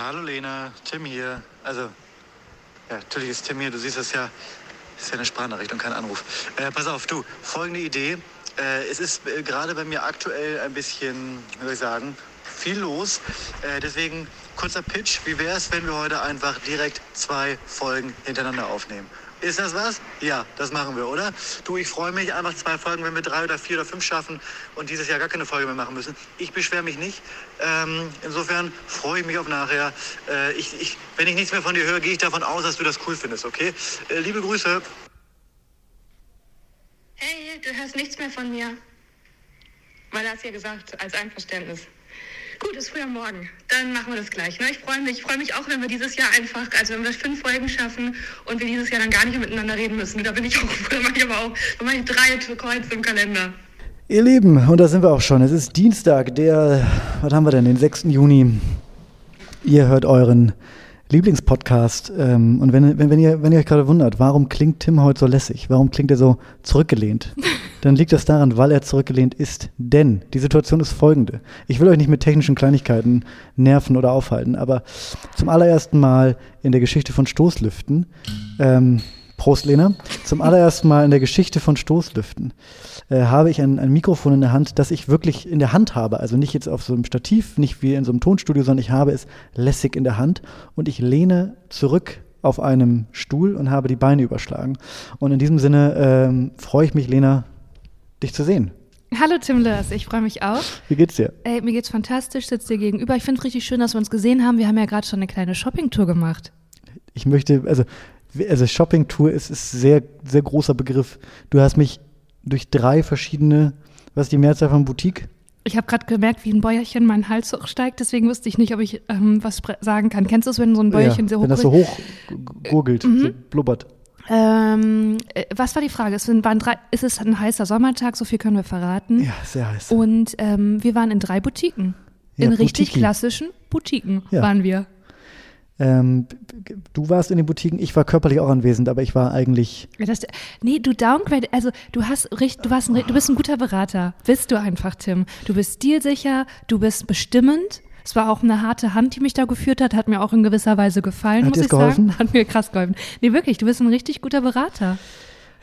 Hallo Lena, Tim hier. Also, ja, natürlich ist Tim hier, du siehst das ja, ist ja eine Sprachnachricht und kein Anruf. Äh, pass auf, du, folgende Idee. Äh, es ist äh, gerade bei mir aktuell ein bisschen, wie soll ich sagen, viel los. Äh, deswegen kurzer Pitch. Wie wäre es, wenn wir heute einfach direkt zwei Folgen hintereinander aufnehmen? Ist das was? Ja, das machen wir, oder? Du, ich freue mich einfach zwei Folgen, wenn wir drei oder vier oder fünf schaffen und dieses Jahr gar keine Folge mehr machen müssen. Ich beschwere mich nicht. Ähm, insofern freue ich mich auf nachher. Äh, ich, ich, wenn ich nichts mehr von dir höre, gehe ich davon aus, dass du das cool findest, okay? Äh, liebe Grüße. Hey, du hörst nichts mehr von mir. Er hat ja gesagt, als Einverständnis. Gut, ist früh am Morgen. Dann machen wir das gleich. Ne? Ich freue mich. Ich freue mich auch, wenn wir dieses Jahr einfach, also wenn wir fünf Folgen schaffen und wir dieses Jahr dann gar nicht mehr miteinander reden müssen. Da bin ich auch, da mache ich aber auch, da mache ich drei Kreuze im Kalender. Ihr Lieben, und da sind wir auch schon. Es ist Dienstag, der, was haben wir denn, den 6. Juni. Ihr hört euren Lieblingspodcast. Ähm, und wenn, wenn, wenn, ihr, wenn ihr euch gerade wundert, warum klingt Tim heute so lässig? Warum klingt er so zurückgelehnt? Dann liegt das daran, weil er zurückgelehnt ist. Denn die Situation ist folgende. Ich will euch nicht mit technischen Kleinigkeiten nerven oder aufhalten, aber zum allerersten Mal in der Geschichte von Stoßlüften, ähm, Prost Lena, zum allerersten Mal in der Geschichte von Stoßlüften äh, habe ich ein, ein Mikrofon in der Hand, das ich wirklich in der Hand habe. Also nicht jetzt auf so einem Stativ, nicht wie in so einem Tonstudio, sondern ich habe es lässig in der Hand und ich lehne zurück auf einem Stuhl und habe die Beine überschlagen. Und in diesem Sinne ähm, freue ich mich, Lena, dich zu sehen. Hallo Tim Lörs, ich freue mich auch. Wie geht's dir? Ey, mir geht's fantastisch, sitzt dir gegenüber. Ich finde es richtig schön, dass wir uns gesehen haben. Wir haben ja gerade schon eine kleine Shoppingtour gemacht. Ich möchte, also, also Shoppingtour ist, ist sehr, sehr großer Begriff. Du hast mich durch drei verschiedene, was ist die Mehrzahl von Boutique? Ich habe gerade gemerkt, wie ein Bäuerchen meinen Hals hochsteigt, deswegen wusste ich nicht, ob ich ähm, was sagen kann. Kennst du es, wenn so ein Bäuerchen ja, so hoch wenn das so hoch gurgelt, Mhm. so blubbert. Ähm, äh, was war die Frage? Es waren drei, ist es ein heißer Sommertag? So viel können wir verraten. Ja, sehr heiß. Und ähm, wir waren in drei Boutiquen. Ja, in richtig Boutiquen. klassischen Boutiquen Ja. waren wir. Ähm, du warst in den Boutiquen, ich war körperlich auch anwesend, aber ich war eigentlich, Das, nee, du downgrade, also du hast richtig, du warst ein, du bist ein guter Berater. Bist du einfach, Tim. Du bist stilsicher, du bist bestimmend. Es war auch eine harte Hand, die mich da geführt hat, hat mir auch in gewisser Weise gefallen, Hat muss ich sagen. geholfen? Hat mir krass geholfen. Nee, wirklich, du bist ein richtig guter Berater.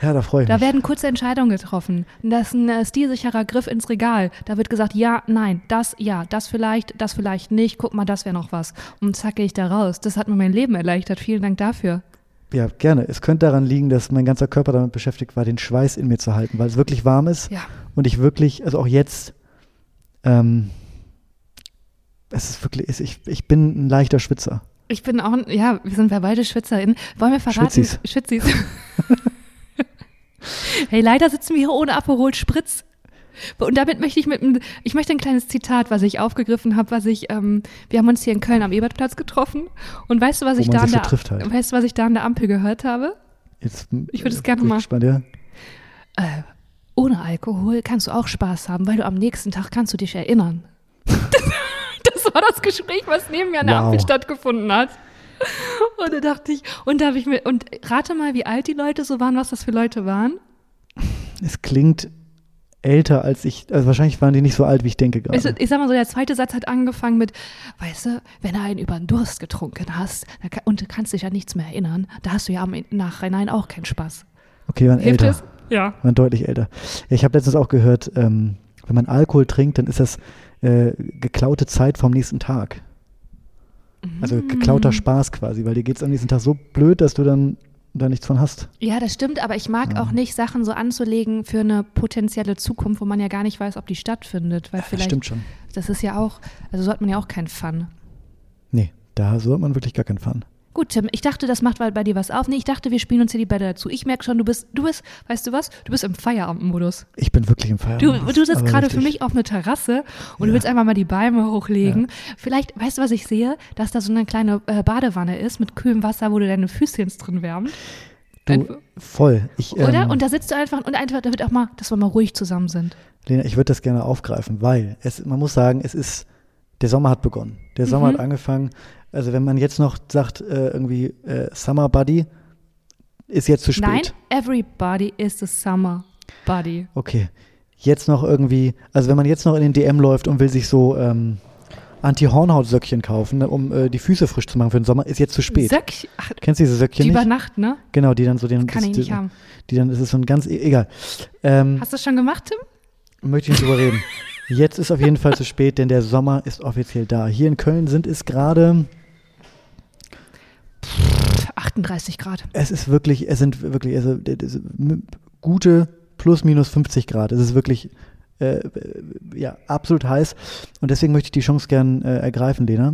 Ja, da freue ich Da mich. werden kurze Entscheidungen getroffen. Das ist ein äh, stilsicherer Griff ins Regal. Da wird gesagt, ja, nein, das, ja, das vielleicht, das vielleicht nicht. Guck mal, das wäre noch was. Und zack, gehe ich da raus. Das hat mir mein Leben erleichtert. Vielen Dank dafür. Ja, gerne. Es könnte daran liegen, dass mein ganzer Körper damit beschäftigt war, den Schweiß in mir zu halten, weil es wirklich warm ist Ja. und ich wirklich, also auch jetzt, ähm, es ist wirklich, ich, ich bin ein leichter Schwitzer. Ich bin auch, ein- ja, wir sind ja beide SchwitzerInnen. Wollen wir verraten? Schwitzis. Schwitzis. hey, leider sitzen wir hier ohne Aperol Spritz. Und damit möchte ich mit einem, ich möchte ein kleines Zitat, was ich aufgegriffen habe, was ich, ähm, wir haben uns hier in Köln am Ebertplatz getroffen. Und weißt du, was Wo ich da an der, halt. weißt du, was ich da an der Ampel gehört habe? Jetzt, Ich würde es gerne mal- Gespannt, ja? Äh, ohne Alkohol kannst du auch Spaß haben, weil du am nächsten Tag kannst du dich erinnern. das war das Gespräch, was neben mir an der Wow. Ampel stattgefunden hat. Und da dachte ich, und da habe ich mir, und rate mal, wie alt die Leute so waren, was das für Leute waren. Es klingt älter als ich, also wahrscheinlich waren die nicht so alt, wie ich denke gerade. Ich, ich sag mal so, der zweite Satz hat angefangen mit, weißt du, wenn du einen über den Durst getrunken hast kann, und du kannst dich an nichts mehr erinnern, da hast du ja am Nachhinein auch keinen Spaß. okay, waren Hilft älter. es? Ja. waren deutlich älter. Ich habe letztens auch gehört, ähm, wenn man Alkohol trinkt, dann ist das äh, geklaute Zeit vom nächsten Tag. Also Mm. geklauter Spaß quasi, weil dir geht es am nächsten Tag so blöd, dass du dann da nichts von hast. Ja, das stimmt, aber ich mag auch nicht, Sachen so anzulegen für eine potenzielle Zukunft, wo man ja gar nicht weiß, ob die stattfindet. Weil Das vielleicht, stimmt schon. das ist ja auch, also so hat man ja auch keinen Fun. Nee, da so hat man wirklich gar keinen Fun. Gut, Tim, ich dachte, das macht bei bei dir was auf. Nee, ich dachte, wir spielen uns hier die Bälle dazu. Ich merke schon, du bist, du bist, weißt du was? Du bist im Feierabendmodus. Ich bin wirklich im Feierabend. Du, du sitzt aber gerade für mich auf einer Terrasse und Ja. du willst einfach mal die Beine hochlegen. Vielleicht, weißt du, was ich sehe? Dass da so eine kleine äh, Badewanne ist mit kühlem Wasser, wo du deine Füßchen drin wärmen. Du, voll. Ich, Oder? ähm, und da sitzt du einfach und einfach, da wird auch mal, dass wir mal ruhig zusammen sind. Lena, ich würde das gerne aufgreifen, weil es, man muss sagen, es ist, der Sommer hat begonnen. Der Sommer Mhm. hat angefangen. Also wenn man jetzt noch sagt, äh, irgendwie äh, Summer Buddy, ist jetzt zu spät. Nein, everybody is the summer body. Okay. Jetzt noch irgendwie, also wenn man jetzt noch in den DM läuft und will sich so ähm, Anti-Hornhautsöckchen kaufen, ne, um äh, die Füße frisch zu machen für den Sommer, ist jetzt zu spät. Söckchen. Kennst du diese Söckchen die nicht? über Nacht, ne? Genau, die dann so den. Kann ich das- nicht die, haben. Die dann, das ist so ein ganz, e- egal. Ähm, Hast du das schon gemacht, Tim? möchte ich nicht drüber reden. Jetzt ist auf jeden Fall zu spät, denn der Sommer ist offiziell da. Hier in Köln sind es gerade, 38 Grad. es ist wirklich, es sind wirklich, also gute plus minus 50 Grad. Es ist wirklich, äh, äh, ja, absolut heiß. Und deswegen möchte ich die Chance gern äh, ergreifen, Lena.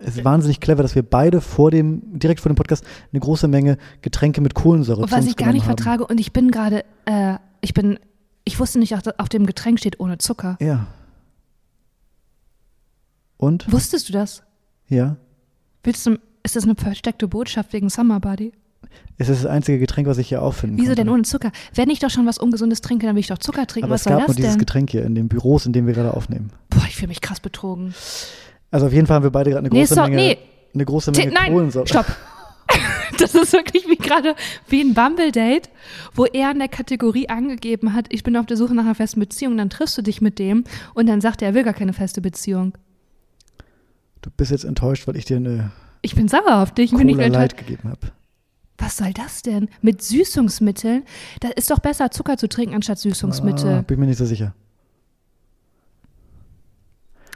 Es ist wahnsinnig clever, dass wir beide vor dem, direkt vor dem Podcast eine große Menge Getränke mit Kohlensäure Und was ich gar nicht haben. vertrage, und ich bin gerade, äh, ich bin, ich wusste nicht, dass auf dem Getränk steht ohne Zucker. Ja. Und? Wusstest du das? Ja. Willst du, ist das eine versteckte Botschaft wegen Summer Body? Es ist das einzige Getränk, was ich hier auffinden Wieso konnte. denn ohne Zucker? Wenn ich doch schon was Ungesundes trinke, dann will ich doch Zucker trinken. Aber was es soll gab das nur dieses denn? Getränk hier in den Büros, in denen wir gerade aufnehmen. Boah, ich fühle mich krass betrogen. Also auf jeden Fall haben wir beide gerade eine Nee, große so, Menge, nee. eine große Menge Nein, Kohlensäure. stopp. Das ist wirklich wie gerade wie ein Bumble-Date, wo er in der Kategorie angegeben hat, ich bin auf der Suche nach einer festen Beziehung, dann triffst du dich mit dem und dann sagt er, er will gar keine feste Beziehung. Du bist jetzt enttäuscht, weil ich dir eine Ich bin sauer auf dich. Ich bin nicht Light enttäuscht. gegeben habe. Was soll das denn? Mit Süßungsmitteln? Da ist doch besser, Zucker zu trinken anstatt Süßungsmittel. Ah, bin mir nicht so sicher.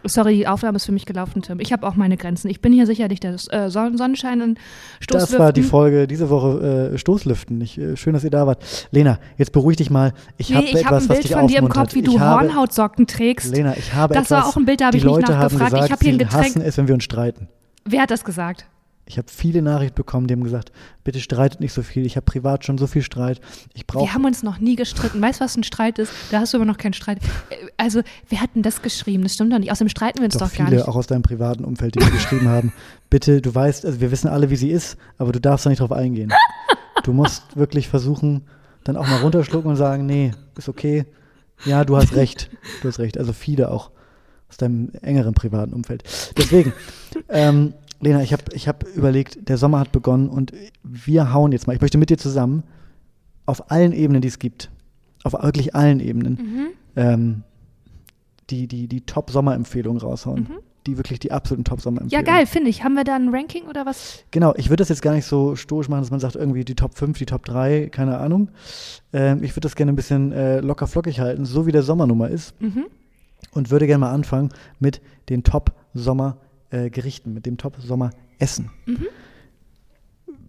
Sorry, die Aufnahme ist für mich gelaufen, Tim. Ich habe auch meine Grenzen. Ich bin hier sicherlich der äh, Son- Sonnenschein und Stoßlüften. Das war die Folge diese Woche äh, Stoßlüften. Ich, äh, schön, dass ihr da wart. Lena, jetzt beruhig dich mal. Ich Nee, habe ich etwas, ein was Bild von dir im. Kopf, wie ich du Hornhautsocken trägst. Lena, ich habe Das etwas. war auch ein Bild, da habe ich nicht nachgefragt. Ich gesagt, habe hier ein Getränk. hassen es, wenn wir uns streiten. Wer hat das gesagt? Ich habe viele Nachrichten bekommen, die haben gesagt, bitte streitet nicht so viel. Ich habe privat schon so viel Streit. Ich brauche Wir haben uns noch nie gestritten. Weißt du, was ein Streit ist? Da hast du aber noch keinen Streit. Äh, Also, wer hat denn das geschrieben? Das stimmt doch nicht. Außerdem streiten wir uns doch doch, gar viele, nicht. auch aus deinem privaten Umfeld, die mir geschrieben haben. Bitte, du weißt, also wir wissen alle, wie sie ist, aber du darfst da nicht drauf eingehen. Du musst wirklich versuchen, dann auch mal runterschlucken und sagen, nee, ist okay. Ja, du hast recht. Du hast recht. Also viele auch aus deinem engeren privaten Umfeld. Deswegen, ähm, Lena, ich habe ich hab überlegt, der Sommer hat begonnen und wir hauen jetzt mal, ich möchte mit dir zusammen auf allen Ebenen, die es gibt, auf wirklich allen Ebenen, Mhm. ähm, die, die, die Top-Sommerempfehlungen raushauen. Die wirklich die absoluten Mhm. Ja, Top-Sommerempfehlungen. geil, finde ich. Haben wir da ein Ranking oder was? Genau, ich würde das jetzt gar nicht so stoisch machen, dass man sagt, irgendwie die Top 5, die Top 3, keine Ahnung. Ähm, ich würde das gerne ein bisschen äh, locker flockig halten, so wie der Sommernummer ist. Mhm. Und würde gerne mal anfangen mit den Top-Sommer-Gerichten, mit dem Top-Sommer-Essen.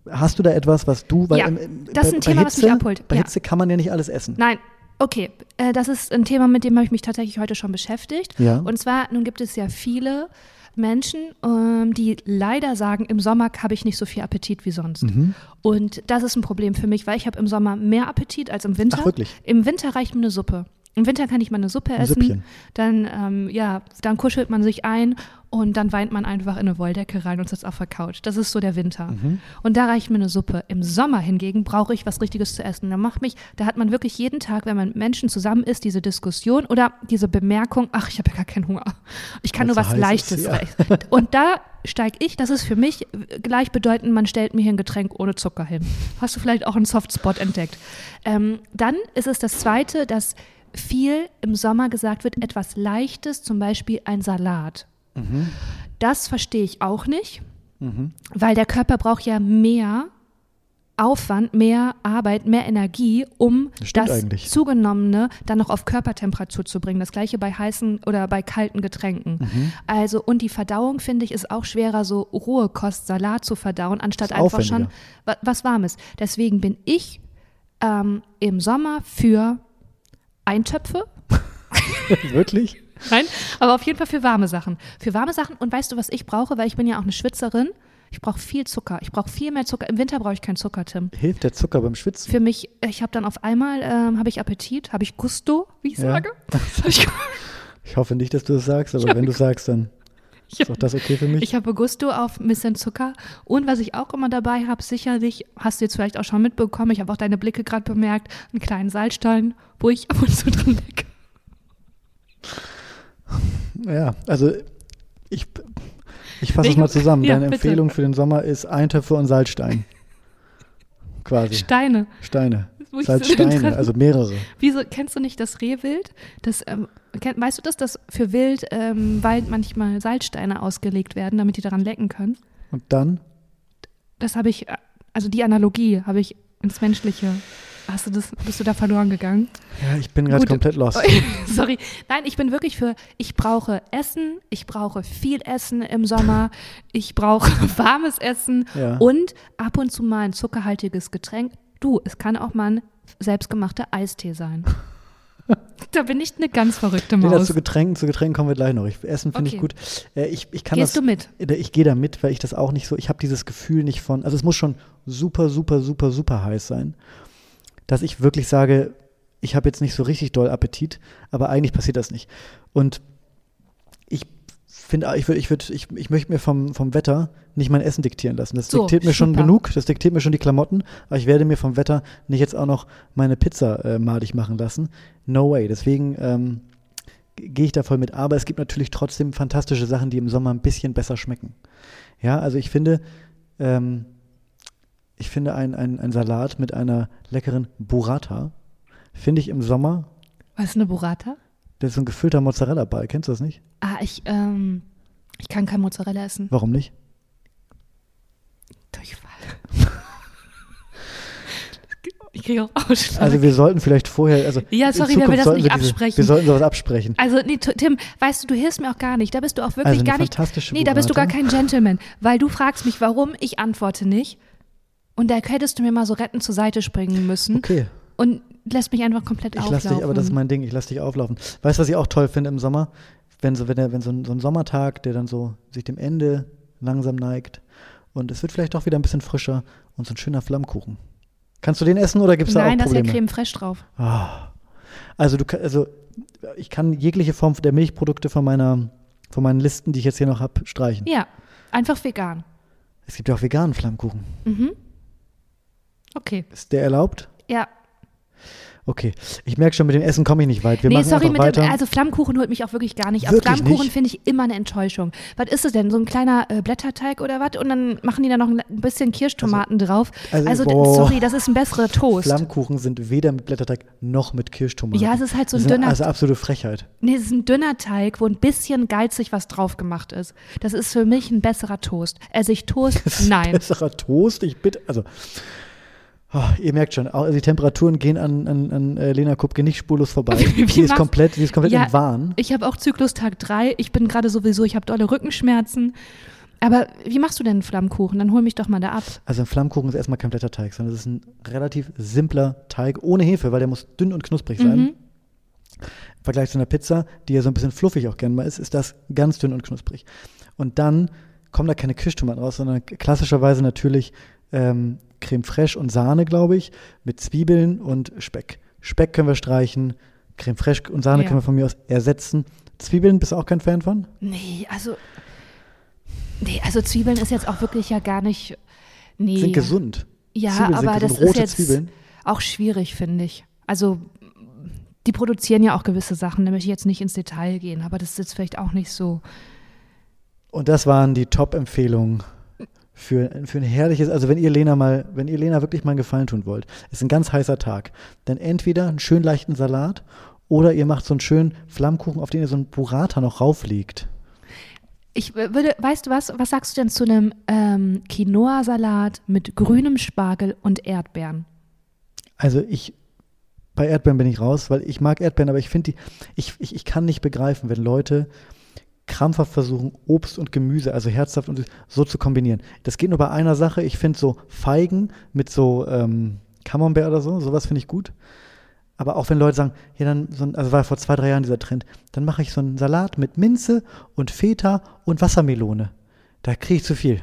Hast du da etwas, was du, weil Ja, ähm, das ist bei, ein bei Thema, was Hitze, mich abholt. Bei Ja. Hitze kann man ja nicht alles essen. Nein. Okay, äh, das ist ein Thema, mit dem habe ich mich tatsächlich heute schon beschäftigt. Ja. Und zwar, nun gibt es ja viele Menschen, ähm, die leider sagen, im Sommer habe ich nicht so viel Appetit wie sonst. Mhm. Und das ist ein Problem für mich, weil ich habe im Sommer mehr Appetit als im Winter. Ach, wirklich? Im Winter reicht mir eine Suppe. Im Winter kann ich mal eine Suppe essen. Süppchen. Dann, ähm, ja, dann kuschelt man sich ein und dann weint man einfach in eine Wolldecke rein und sitzt auf der Couch. Das ist so der Winter. Mhm. Und da reicht mir eine Suppe. Im Sommer hingegen brauche ich was Richtiges zu essen. Da macht mich, da hat man wirklich jeden Tag, wenn man mit Menschen zusammen ist, diese Diskussion oder diese Bemerkung, ach, ich habe ja gar keinen Hunger. Ich kann Weil's nur was Leichtes ist, ja. essen. Und da steige ich, das ist für mich gleichbedeutend, man stellt mir hier ein Getränk ohne Zucker hin. Hast du vielleicht auch einen Softspot entdeckt? Ähm, dann ist es das Zweite, dass viel im Sommer gesagt wird, etwas Leichtes, zum Beispiel ein Salat. Mhm. Das verstehe ich auch nicht, weil der Körper braucht ja mehr Aufwand, mehr Arbeit, mehr Energie, um Das das. Zugenommene dann noch auf Körpertemperatur zu bringen. Das gleiche bei heißen oder bei kalten Getränken. Mhm. Also, und die Verdauung, finde ich, ist auch schwerer, so rohe Kost, Salat zu verdauen, anstatt einfach schon was Warmes. Deswegen bin ich ähm, im Sommer für Eintöpfe. Wirklich? Nein, aber auf jeden Fall für warme Sachen. Für warme Sachen. Und weißt du, was ich brauche? Weil ich bin ja auch eine Schwitzerin. Ich brauche viel Zucker. Ich brauche viel mehr Zucker. Im Winter brauche ich keinen Zucker, Tim. Hilft der Zucker beim Schwitzen? Für mich, ich habe dann auf einmal, ähm, habe ich Appetit, habe ich Gusto, wie ich Ja. sage. Ich hoffe nicht, dass du das sagst, aber wenn du sagst, dann ist auch das okay für mich. Ich habe Gusto auf ein bisschen Zucker. Und was ich auch immer dabei habe, sicherlich, hast du jetzt vielleicht auch schon mitbekommen, ich habe auch deine Blicke gerade bemerkt, einen kleinen Salzstein, wo ich ab und zu drin lecke. Ja, also ich, ich fasse es mal zusammen. ja, Deine bitte. Empfehlung für den Sommer ist Eintöpfe und Salzstein. Quasi. Steine. Steine. Salzsteine, also mehrere. Wieso kennst du nicht das Rehwild? Das, ähm, weißt du das, dass für Wild ähm, Wald manchmal Salzsteine ausgelegt werden, damit die daran lecken können? Und dann? Das habe ich, äh, also die Analogie habe ich ins Menschliche. Hast du das, bist du da verloren gegangen? Ja, ich bin gerade komplett lost. Sorry. Nein, ich bin wirklich für, ich brauche Essen, ich brauche viel Essen im Sommer, ich brauche warmes Essen Ja. und ab und zu mal ein zuckerhaltiges Getränk. Du, es kann auch mal ein selbstgemachter Eistee sein. Da bin ich eine ganz verrückte Nee, Maus. dazu Getränken, zu Getränken kommen wir gleich noch. Ich, Essen finde ich Okay. gut. Äh, ich, ich kann Gehst das, du mit? Äh, Ich gehe da mit, weil ich das auch nicht so, ich habe dieses Gefühl nicht von, also es muss schon super, super, super, super heiß sein, dass ich wirklich sage, ich habe jetzt nicht so richtig doll Appetit, aber eigentlich passiert das nicht. Und ich finde, ich, würd, ich, würd, ich, ich möchte mir vom, vom Wetter nicht mein Essen diktieren lassen. Das So, diktiert mir schon super. genug, das diktiert mir schon die Klamotten, aber ich werde mir vom Wetter nicht jetzt auch noch meine Pizza äh, madig machen lassen. No way. Deswegen ähm, gehe ich da voll mit. Aber es gibt natürlich trotzdem fantastische Sachen, die im Sommer ein bisschen besser schmecken. Ja, also ich finde, ähm, ich finde ein, ein, ein Salat mit einer leckeren Burrata, finde ich im Sommer, Was ist eine Burrata? Das ist so ein gefüllter Mozzarella-Ball. Kennst du das nicht? Ah, ich, ähm, ich kann kein Mozzarella essen. Warum nicht? Durchfall. ich kriege auch Ausschlag. Also wir sollten vielleicht vorher, also Ja, sorry, wenn wir das nicht diese, absprechen. Wir sollten sowas absprechen. Also, nee, Tim, weißt du, du hilfst mir auch gar nicht. Da bist du auch wirklich Also gar nicht. Nee, da bist du gar kein Gentleman, weil du fragst mich, warum, ich antworte nicht. Und da hättest du mir mal so retten zur Seite springen müssen Okay, und lässt mich einfach komplett ich auflaufen. lasse dich, aber das ist mein Ding, ich lasse dich auflaufen. Weißt du, was ich auch toll finde im Sommer? Wenn so, wenn, der, wenn so, ein, so ein Sommertag, der dann so sich dem Ende langsam neigt und es wird vielleicht doch wieder ein bisschen frischer und so ein schöner Flammkuchen. Kannst du den essen oder gibt es da auch Nein, da ist ja? Creme fraiche drauf. Ah. Also du also ich kann jegliche Form der Milchprodukte von meiner von meinen Listen, die ich jetzt hier noch habe, streichen. Ja, einfach vegan. Es gibt ja auch veganen Flammkuchen. Mhm. Okay. Ist der erlaubt? Ja. Okay. Ich merke schon, mit dem Essen komme ich nicht weit. Wir nee, machen sorry, mit weiter. dem, also Flammkuchen holt mich auch wirklich gar nicht ab. Wirklich Flammkuchen finde ich immer eine Enttäuschung. Was ist es denn? So ein kleiner äh, Blätterteig oder was? Und dann machen die da noch ein bisschen Kirschtomaten drauf. also, Also, boah. sorry, das ist ein besserer Toast. Flammkuchen sind weder mit Blätterteig noch mit Kirschtomaten. Ja, es ist halt so ein Das ist dünner- Also absolute Frechheit. Nee, es ist ein dünner Teig, wo ein bisschen geizig was drauf gemacht ist. Das ist für mich ein besserer Toast. Esse ich Toast? Nein. Besserer Toast, ich bitte. Also, oh, ihr merkt schon, auch die Temperaturen gehen an, an, an äh, Lena Kupke nicht spurlos vorbei. Sie ist komplett, sie ist komplett Ja, im Wahn. Ich habe auch Zyklustag 3. Ich bin gerade sowieso, ich habe dolle Rückenschmerzen. Aber wie machst du denn einen Flammkuchen? Dann hol mich doch mal da ab. Also ein Flammkuchen ist erstmal kein Blätterteig, sondern es ist ein relativ simpler Teig ohne Hefe, weil der muss dünn und knusprig sein. Mhm. Im Vergleich zu einer Pizza, die ja so ein bisschen fluffig auch gerne mal ist, ist das ganz dünn und knusprig. Und dann kommen da keine Kirschtomaten raus, sondern klassischerweise natürlich ähm, Creme fraiche und Sahne, glaube ich, mit Zwiebeln und Speck. Speck können wir streichen, Creme fraiche und Sahne Ja. können wir von mir aus ersetzen. Zwiebeln bist du auch kein Fan von? Nee, also. Nee, also Zwiebeln ist jetzt auch wirklich ja gar nicht. Nee. Sind gesund. Ja, Zwiebeln sind aber das ist jetzt Zwiebeln. auch schwierig, finde ich. Also, die produzieren ja auch gewisse Sachen, da möchte ich jetzt nicht ins Detail gehen, aber das ist jetzt vielleicht auch nicht so. Und das waren die Top-Empfehlungen für, für ein herrliches, also wenn ihr Lena mal, wenn ihr Lena wirklich mal einen Gefallen tun wollt, ist ein ganz heißer Tag. Dann entweder einen schön leichten Salat oder ihr macht so einen schönen Flammkuchen, auf den ihr so einen Burrata noch rauflegt. Ich würde, weißt du was, was sagst du denn zu einem ähm, Quinoa-Salat mit grünem Spargel und Erdbeeren? Also ich, bei Erdbeeren bin ich raus, weil ich mag Erdbeeren, aber ich finde die, ich, ich, ich kann nicht begreifen, wenn Leute krampfhaft versuchen, Obst und Gemüse, also herzhaft und so zu kombinieren. Das geht nur bei einer Sache. Ich finde so Feigen mit so ähm, Camembert oder so, sowas finde ich gut. Aber auch wenn Leute sagen, ja dann, so ein, also war vor zwei, drei Jahren dieser Trend, dann mache ich so einen Salat mit Minze und Feta und Wassermelone. Da kriege ich zu viel.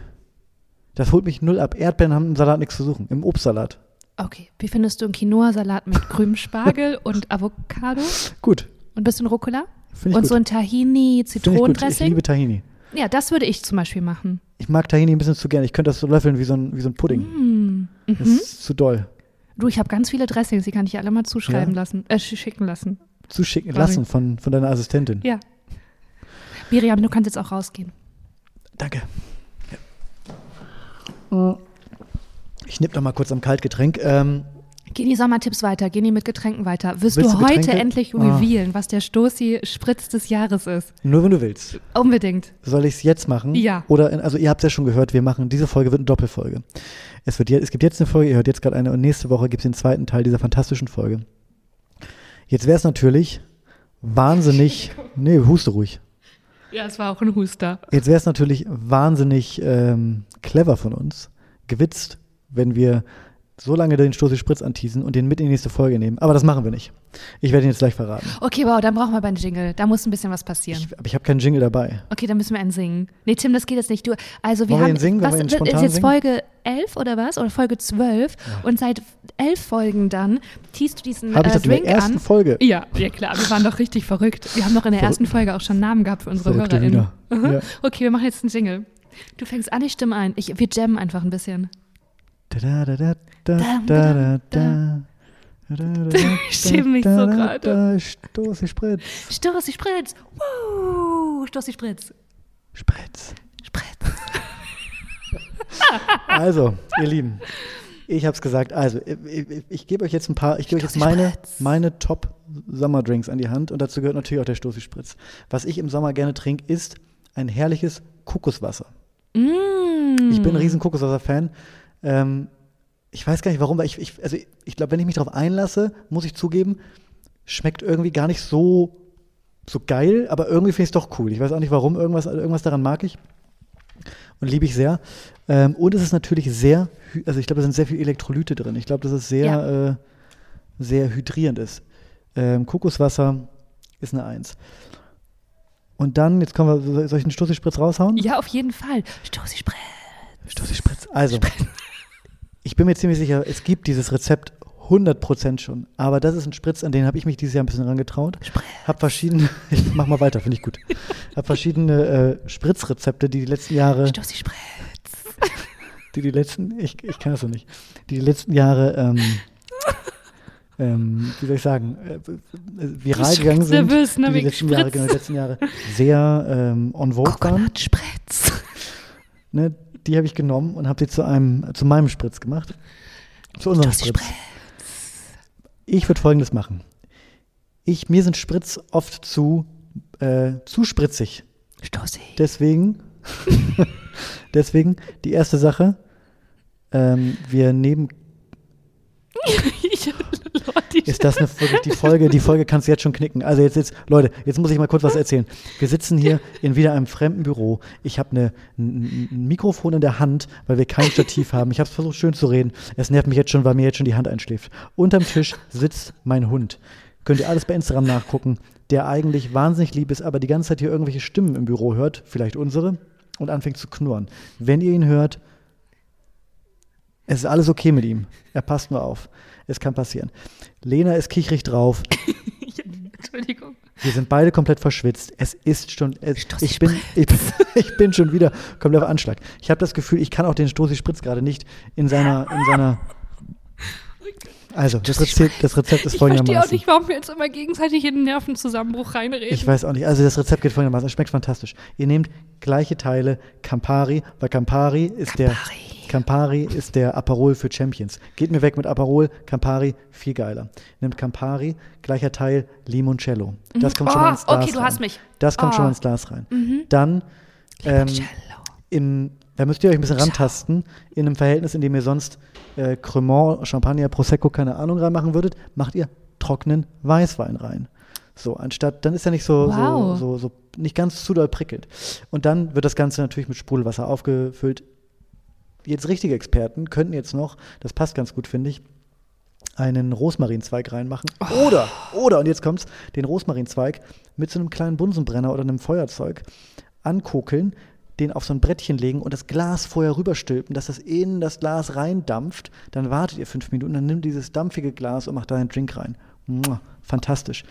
Das holt mich null ab. Erdbeeren haben im Salat nichts zu suchen, im Obstsalat. Okay, wie findest du einen Quinoa-Salat mit grünem Spargel und Avocado Gut, und ein bisschen Rucola? Ich Und gut. so ein ich gut. Ich Tahini-Zitronendressing? liebe Tahini. Ja, das würde ich zum Beispiel machen. Ich mag Tahini ein bisschen zu gern. Ich könnte das so löffeln wie so ein, wie so ein Pudding. Mm. Das Mhm. ist zu doll. Du, ich habe ganz viele Dressings, die kann ich alle mal zuschreiben Ja? lassen, äh, sch- schicken lassen. Zuschicken Sorry. lassen von, von deiner Assistentin. Ja. Miriam, du kannst jetzt auch rausgehen. Danke. Ja. Ich nipp noch mal kurz am Kaltgetränk. Ähm, Gehen die Sommertipps weiter, gehen die mit Getränken weiter. Wirst du heute Getränke? endlich Ah. revealen, was der Stoßi Spritz des Jahres ist? Nur wenn du willst. Unbedingt. Soll ich es jetzt machen? Ja. Oder, in, also ihr habt es ja schon gehört, wir machen, diese Folge wird eine Doppelfolge. Es, wird, es gibt jetzt eine Folge, ihr hört jetzt gerade eine und nächste Woche gibt es den zweiten Teil dieser fantastischen Folge. Jetzt wäre es natürlich wahnsinnig, nee, huste ruhig. Ja, es war auch ein Huster. Jetzt wäre es natürlich wahnsinnig ähm, clever von uns, gewitzt, wenn wir so lange den Stoßi Spritz anteasen und den mit in die nächste Folge nehmen. Aber das machen wir nicht. Ich werde ihn jetzt gleich verraten. Okay, wow, dann brauchen wir beim Jingle. Da muss ein bisschen was passieren. Ich, aber ich habe keinen Jingle dabei. Okay, dann müssen wir einen singen. Nee, Tim, das geht jetzt nicht. Du, also wir Wollen wir haben, ihn singen? Was, wir ist jetzt singen? Folge 11 oder was? Oder Folge 12? Und seit elf Folgen dann teast du diesen Habe ich äh, das in der ersten an. Folge? Ja, ja klar, wir waren doch richtig verrückt. Wir haben doch in der Verrückt. ersten Folge auch schon Namen gehabt für unsere Verrückte HörerInnen. Ja. Okay, wir machen jetzt einen Jingle. Du fängst an, ich stimme ein. Ich, wir jammen einfach ein bisschen. Da, da, da, da, da, da, da, da, da, da, da, Ich schäme mich da, so da, gerade. da, Stoßi Spritz. Stoßi Spritz. Woo, Stoßi Spritz. Spritz. Spritz. Also, ihr Lieben, ich habe es gesagt. Also, ich, ich, ich gebe euch jetzt ein paar, ich gebe euch jetzt meine, meine Top Sommerdrinks an die Hand und dazu gehört natürlich auch der Stoßi Spritz. Was ich im Sommer gerne trinke, ist ein herrliches Kokoswasser. Mm. Ich bin ein riesen Kokoswasser-Fan. Ähm, ich weiß gar nicht warum, weil ich, ich also ich, ich glaube, wenn ich mich darauf einlasse, muss ich zugeben, schmeckt irgendwie gar nicht so, so geil, aber irgendwie finde ich es doch cool. Ich weiß auch nicht warum, irgendwas, irgendwas daran mag ich und liebe ich sehr. Ähm, und es ist natürlich sehr, also ich glaube, da sind sehr viele Elektrolyte drin. Ich glaube, dass es sehr, äh, sehr hydrierend ist. Ähm, Kokoswasser ist eine Eins. Und dann, jetzt kommen wir, soll ich einen Stoßi-Spritz raushauen? Ja, auf jeden Fall. Stoßi Spritz. Stoßi Spritz. Ich bin mir ziemlich sicher, es gibt dieses Rezept 100% schon. Aber das ist ein Spritz, an den habe ich mich dieses Jahr ein bisschen rangetraut. Spritz. Hab verschiedene, ich mach mal weiter, finde ich gut. Hab verschiedene äh, Spritzrezepte, die die letzten Jahre, Stoßi Spritz. die die letzten, ich, ich kann das so nicht, die die letzten Jahre, ähm, ähm, wie soll ich sagen, äh, äh, viral gegangen sind. nervös, ne, die die letzten Jahre, genau, die letzten Jahre sehr ähm, on vogue waren. Spritz. ne, die habe ich genommen und habe sie zu einem, zu meinem Spritz gemacht. Zu unserem Spritz. Spritz. Ich würde folgendes machen. Ich, mir sind Spritz oft zu, äh, zu spritzig. Stoßi. Deswegen, deswegen die erste Sache, ähm, wir nehmen, ist das eine, wirklich die Folge, die Folge kannst du jetzt schon knicken. Also jetzt, jetzt, Leute, jetzt muss ich mal kurz was erzählen. Wir sitzen hier in wieder einem fremden Büro. Ich habe eine, ein, Mikrofon in der Hand, weil wir kein Stativ haben. Ich habe versucht, schön zu reden. Es nervt mich jetzt schon, weil mir jetzt schon die Hand einschläft. Unterm Tisch sitzt mein Hund. Könnt ihr alles bei Instagram nachgucken, der eigentlich wahnsinnig lieb ist, aber die ganze Zeit hier irgendwelche Stimmen im Büro hört, vielleicht unsere, und anfängt zu knurren. Wenn ihr ihn hört, es ist alles okay mit ihm. Er passt nur auf. Es kann passieren. Lena ist kichrig drauf. Entschuldigung. Wir sind beide komplett verschwitzt. Es ist schon. Es, ich, bin, ich, ich bin schon wieder komplett auf Anschlag. Ich habe das Gefühl, ich kann auch den Stoßi Spritz gerade nicht in seiner. In seiner also, das Rezept, das Rezept ist Ich verstehe auch folgendermaßen. nicht, warum wir uns immer gegenseitig in den Nervenzusammenbruch reinreden. Ich weiß auch nicht. Also das Rezept geht folgendermaßen. Es schmeckt fantastisch. Ihr nehmt gleiche Teile Campari, weil Campari ist der Campari ist der Aperol für Champions. Geht mir weg mit Aperol, Campari viel geiler. Nehmt Campari, gleicher Teil Limoncello. Das kommt schon Oh, mal ins Glas okay, du rein. hast mich. Das kommt schon Oh. mal ins Glas rein. Dann ähm, im, da müsst ihr euch ein bisschen rantasten, in einem Verhältnis, in dem ihr sonst äh, Cremant, Champagner, Prosecco, keine Ahnung reinmachen würdet, macht ihr trockenen Weißwein rein. So, anstatt, dann ist er nicht so, Wow. so, so, so, nicht ganz zu doll prickelnd. Und dann wird das Ganze natürlich mit Sprudelwasser aufgefüllt. Jetzt richtige Experten könnten jetzt noch, das passt ganz gut, finde ich, einen Rosmarinzweig reinmachen. Oder, oder, und jetzt kommt's, den Rosmarinzweig mit so einem kleinen Bunsenbrenner oder einem Feuerzeug ankokeln, den auf so ein Brettchen legen und das Glas vorher rüberstülpen, dass das in das Glas reindampft. Dann wartet ihr fünf Minuten, dann nimmt dieses dampfige Glas und macht da einen Drink rein. Fantastisch.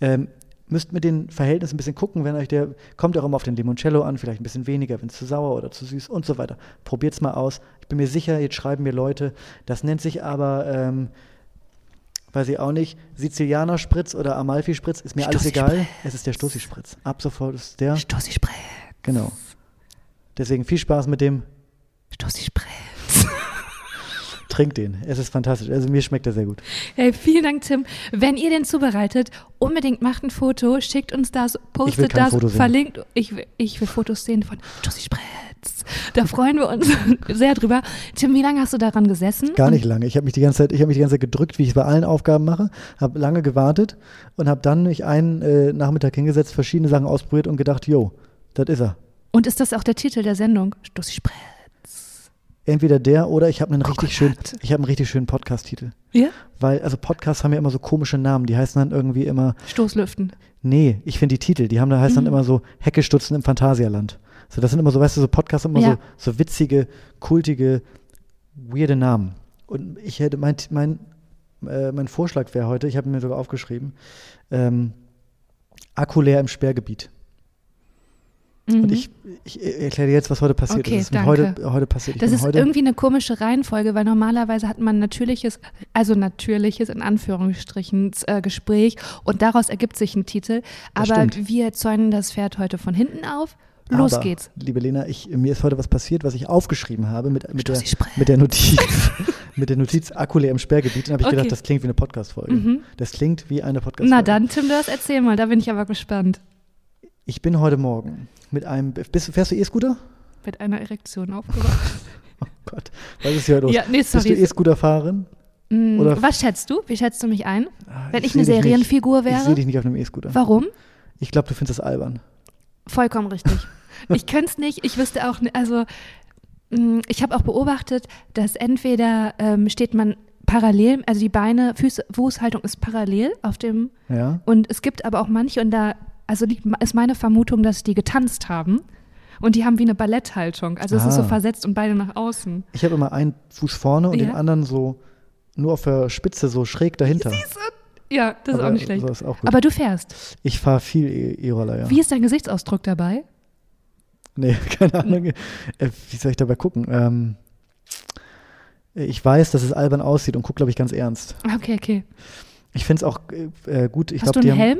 Ähm, müsst mit den Verhältnissen ein bisschen gucken, wenn euch der, kommt auch immer auf den Limoncello an, vielleicht ein bisschen weniger, wenn es zu sauer oder zu süß und so weiter. Probiert's mal aus. Ich bin mir sicher, jetzt schreiben mir Leute, das nennt sich aber, ähm, weiß ich auch nicht, Sizilianer-Spritz oder Amalfi-Spritz, ist mir alles egal. Es ist der Stoßi-Spritz. Ab sofort ist der, Stoßi Spritz. genau. Deswegen viel Spaß mit dem Stoßi Spritz. trinke den. Es ist fantastisch. Also mir schmeckt er sehr gut. Hey, vielen Dank, Tim. Wenn ihr den zubereitet, unbedingt macht ein Foto, schickt uns das, postet das, Foto sehen. verlinkt. Ich, will- ich will Fotos sehen von Josie Spritz. Da freuen wir uns sehr drüber. Tim, wie lange hast du daran gesessen? Gar nicht lange. Ich habe mich die ganze Zeit, ich habe mich die ganze Zeit gedrückt, wie ich es bei allen Aufgaben mache, habe lange gewartet und habe dann mich einen äh, Nachmittag hingesetzt, verschiedene Sachen ausprobiert und gedacht, jo, das ist er. Und ist das auch der Titel der Sendung? Josie Spritz. Entweder der oder ich habe einen richtig schönen, Kokonat. ich habe einen richtig schönen Podcast-Titel. Ja? Weil, also Podcasts haben ja immer so komische Namen, die heißen dann irgendwie immer, Stoßlüften. nee, ich finde die Titel, die haben da heißt dann Mhm. immer so Heckestutzen im Phantasialand. So, das sind immer so, weißt du, so Podcasts immer Ja. so, so witzige, kultige, weirde Namen. Und ich hätte, mein, mein, äh, mein Vorschlag wäre heute, ich habe mir sogar aufgeschrieben, ähm, Akku leer im Sperrgebiet. Mhm. Und ich, ich erkläre dir jetzt, was heute passiert Okay, ist. Heute, heute passiert. Ich Das ist irgendwie eine komische Reihenfolge, weil normalerweise hat man natürliches, also natürliches in Anführungsstrichen äh, Gespräch und daraus ergibt sich ein Titel. Aber wir zäunen das Pferd heute von hinten auf. Los Aber, geht's. Liebe Lena, ich, mir ist heute was passiert, was ich aufgeschrieben habe mit, mit, der, mit der Notiz. mit der Notiz Akku leer im Sperrgebiet. Und habe ich Okay. gedacht, das klingt wie eine Podcast-Folge. Mhm. Das klingt wie eine Podcast-Folge. Na dann, Tim, das erzähl mal, da bin ich aber gespannt. Ich bin heute Morgen mit einem. Bist, fährst du E-Scooter? Mit einer Erektion aufgewacht. Oh Gott, was ist hier los? ja, nee, Bist du sorry. E-Scooter-Fahrerin? Mm, Was schätzt du? Wie schätzt du mich ein? Ah, Wenn ich, seh eine Serienfigur Ich sehe wäre? dich nicht auf einem E-Scooter. Warum? Ich glaube, du findest das albern. Vollkommen richtig. Ich könnte es nicht. Ich wüsste auch, also mh, ich habe auch beobachtet, dass entweder ähm, steht man parallel, also die Beine, Füße, Fußhaltung ist parallel auf dem Ja? und es gibt aber auch manche und da, also liegt, ist meine Vermutung, dass die getanzt haben und die haben wie eine Balletthaltung. Also es ist so Ah. versetzt und beide nach außen. Ich habe immer einen Fuß vorne und Ja. den anderen so nur auf der Spitze, so schräg dahinter. Ja, das ist Aber auch nicht schlecht. So ist auch. Aber du fährst. ich fahre viel E- E-Roller, ja. Wie ist dein Gesichtsausdruck dabei? Nee, keine Ahnung. Äh, wie soll ich dabei gucken? Ähm, ich weiß, dass es albern aussieht und gucke, glaube ich, ganz ernst. Okay, okay. Ich finde es auch äh, äh, gut. Ich Hast glaube, du einen haben, Helm?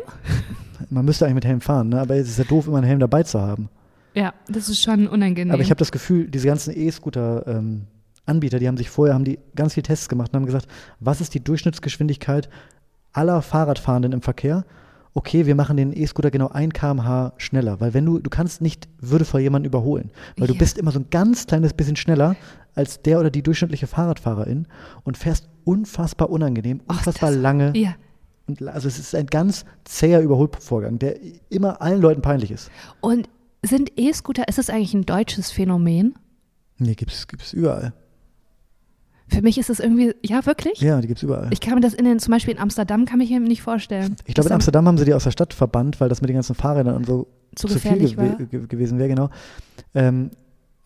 Man müsste eigentlich mit Helm fahren, ne? aber es ist ja doof, immer einen Helm dabei zu haben. Ja, das ist schon unangenehm. Aber ich habe das Gefühl, diese ganzen E-Scooter-Anbieter, die haben sich vorher, haben die ganz viele Tests gemacht und haben gesagt, was ist die Durchschnittsgeschwindigkeit aller Fahrradfahrenden im Verkehr? Okay, wir machen den E-Scooter genau 1 km/h schneller, weil wenn du, du kannst nicht würdevoll jemanden überholen, weil du Ja. bist immer so ein ganz kleines bisschen schneller als der oder die durchschnittliche Fahrradfahrerin und fährst unfassbar unangenehm, unfassbar das- lange. ja. Und, also es ist ein ganz zäher Überholvorgang, der immer allen Leuten peinlich ist. Und sind E-Scooter, ist es eigentlich ein deutsches Phänomen? Nee, gibt's, gibt's überall. Für mich ist es irgendwie, ja, wirklich? Ja, die gibt's überall. Ich kann mir das in den, zum Beispiel in Amsterdam, kann ich mir nicht vorstellen. Ich glaube, in Amsterdam haben sie die aus der Stadt verbannt, weil das mit den ganzen Fahrrädern und so Zu viel gew war. ge gewesen wäre, genau. Ähm,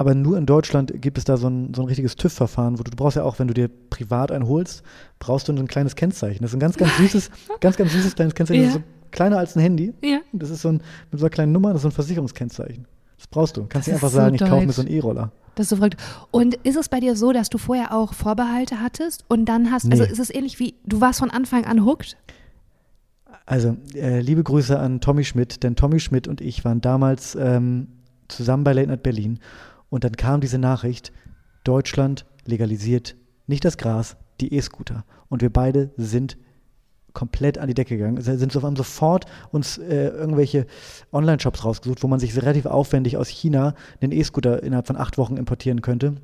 aber nur in Deutschland gibt es da so ein, so ein richtiges TÜV-Verfahren, wo du, du brauchst ja auch, wenn du dir privat einen holst, brauchst du ein kleines Kennzeichen. Das ist ein ganz, ganz süßes, ganz, ganz süßes kleines Kennzeichen. Das Ja. ist so kleiner als ein Handy. Ja. Das ist so ein, mit so einer kleinen Nummer, das ist so ein Versicherungskennzeichen. Das brauchst du. Kannst Das nicht einfach so sagen, ich kaufe mir deutsch. so einen E-Roller. Das ist so verrückt. Und ist es bei dir so, dass du vorher auch Vorbehalte hattest und dann hast, also Nee. ist es ähnlich wie, du warst von Anfang an hooked? Also, äh, liebe Grüße an Tommy Schmidt, denn Tommy Schmidt und ich waren damals ähm, zusammen bei Late Night Berlin und dann kam diese Nachricht, Deutschland legalisiert nicht das Gras, die E-Scooter. Und wir beide sind komplett an die Decke gegangen, sind haben sofort uns äh, irgendwelche Online-Shops rausgesucht, wo man sich relativ aufwendig aus China einen E-Scooter innerhalb von acht Wochen importieren könnte.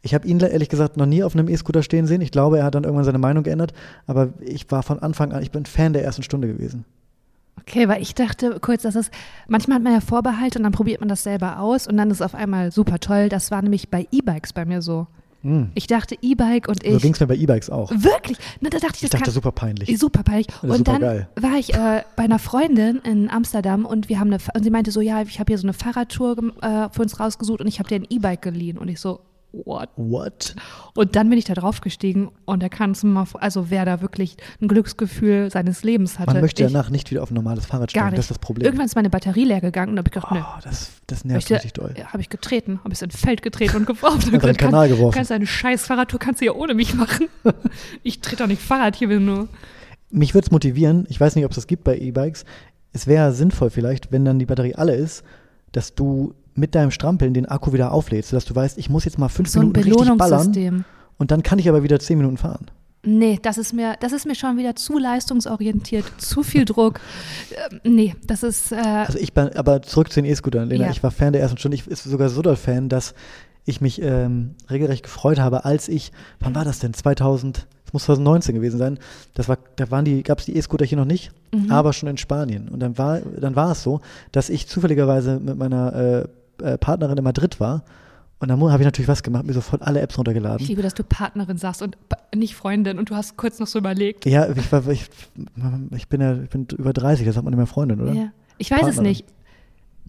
Ich habe ihn ehrlich gesagt noch nie auf einem E-Scooter stehen sehen. Ich glaube, er hat dann irgendwann seine Meinung geändert. Aber ich war von Anfang an, ich bin Fan der ersten Stunde gewesen. Okay, weil ich dachte kurz, dass es, manchmal hat man ja Vorbehalte und dann probiert man das selber aus und dann ist es auf einmal super toll. Das war nämlich bei E-Bikes bei mir so. Mhm. Ich dachte E-Bike und So ich. ging es mir bei E-Bikes auch. Wirklich? Na, da dachte ich, Ich das dachte, kann, super peinlich. Super peinlich. Und super dann geil. war ich äh, bei einer Freundin in Amsterdam und wir haben eine, und sie meinte so, ja, ich habe hier so eine Fahrradtour äh, für uns rausgesucht und ich habe dir ein E-Bike geliehen. Und ich so, what? What? Und dann bin ich da drauf gestiegen und da kannst du mal, also wer da wirklich ein Glücksgefühl seines Lebens hatte. Man möchte ich, danach nicht wieder auf ein normales Fahrrad steigen. Das ist das Problem. Irgendwann ist meine Batterie leer gegangen und habe ich gedacht, nee, oh, das, das nervt richtig doll. habe ich getreten, habe ich ins Feld getreten und geworfen. In den Kanal geworfen. Kannst deine scheiß Fahrradtour kannst du ja ohne mich machen. ich trete doch nicht Fahrrad hier will nur. Mich würde es motivieren, ich weiß nicht, ob es das gibt bei E-Bikes. Es wäre sinnvoll vielleicht, wenn dann die Batterie alle ist, dass du mit deinem Strampeln den Akku wieder auflädst, sodass du weißt, ich muss jetzt mal fünf So ein Minuten richtig ballern Belohnungssystem. und dann kann ich aber wieder zehn Minuten fahren. Nee, das ist mir, das ist mir schon wieder zu leistungsorientiert, zu viel Druck. Ähm, nee, das ist. Äh, Also ich bin, aber zurück zu den E-Scootern, Lena. Ja. Ich war Fan der ersten Stunde. Ich ist sogar so doll Fan, dass ich mich ähm, regelrecht gefreut habe, als ich, wann war das denn? 2000, das muss 2019 gewesen sein. Das war, da waren die, gab es die E-Scooter hier noch nicht, Mhm. aber schon in Spanien. Und dann war, dann war es so, dass ich zufälligerweise mit meiner äh, äh, Partnerin in Madrid war. Und dann habe ich natürlich was gemacht, mir sofort alle Apps runtergeladen. ich liebe, dass du Partnerin sagst und nicht Freundin und du hast kurz noch so überlegt. Ja, ich, war, ich, ich bin ja ich bin über 30, das hat man nicht mehr Freundin, oder? Ja. Ich weiß es Partnerin. nicht.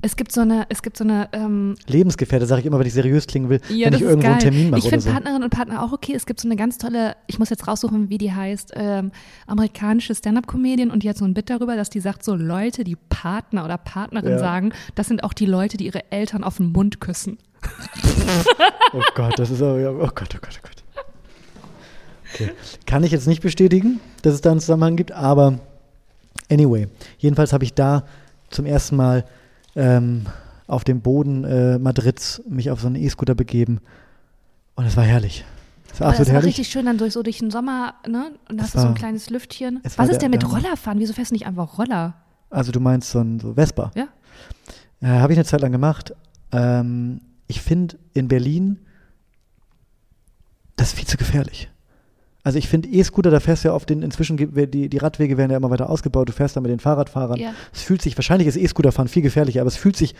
Es gibt so eine, es gibt so eine, ähm, Lebensgefährte, sage ich immer, wenn ich seriös klingen will, ja, wenn ich irgendwo geil. einen Termin mache ich finde so. Partnerin und Partner auch okay. Es gibt so eine ganz tolle, ich muss jetzt raussuchen, wie die heißt, ähm, amerikanische Stand-up-Comedian und die hat so ein Bit darüber, dass die sagt, so Leute, die Partner oder Partnerin Ja. sagen, das sind auch die Leute, die ihre Eltern auf den Mund küssen. Oh Gott, das ist aber, oh Gott, oh Gott, oh Gott. Okay. Kann ich jetzt nicht bestätigen, dass es da einen Zusammenhang gibt, aber anyway. Jedenfalls habe ich da zum ersten Mal ähm, auf dem Boden äh, Madrids mich auf so einen E-Scooter begeben und es war herrlich. Es war Aber das absolut war herrlich. richtig schön, dann durch so durch den Sommer, ne? Und hast du so ein kleines Lüftchen. Was ist der- denn mit Hammer. Rollerfahren? Wieso fährst du nicht einfach Roller? Also du meinst so ein so Vespa? Ja. Äh, habe ich eine Zeit lang gemacht. Ähm, ich finde in Berlin das ist viel zu gefährlich. Also ich finde E-Scooter, da fährst du ja auf den, inzwischen die, die Radwege werden ja immer weiter ausgebaut, du fährst da mit den Fahrradfahrern. Ja. Es fühlt sich, wahrscheinlich ist E-Scooterfahren viel gefährlicher, aber es fühlt sich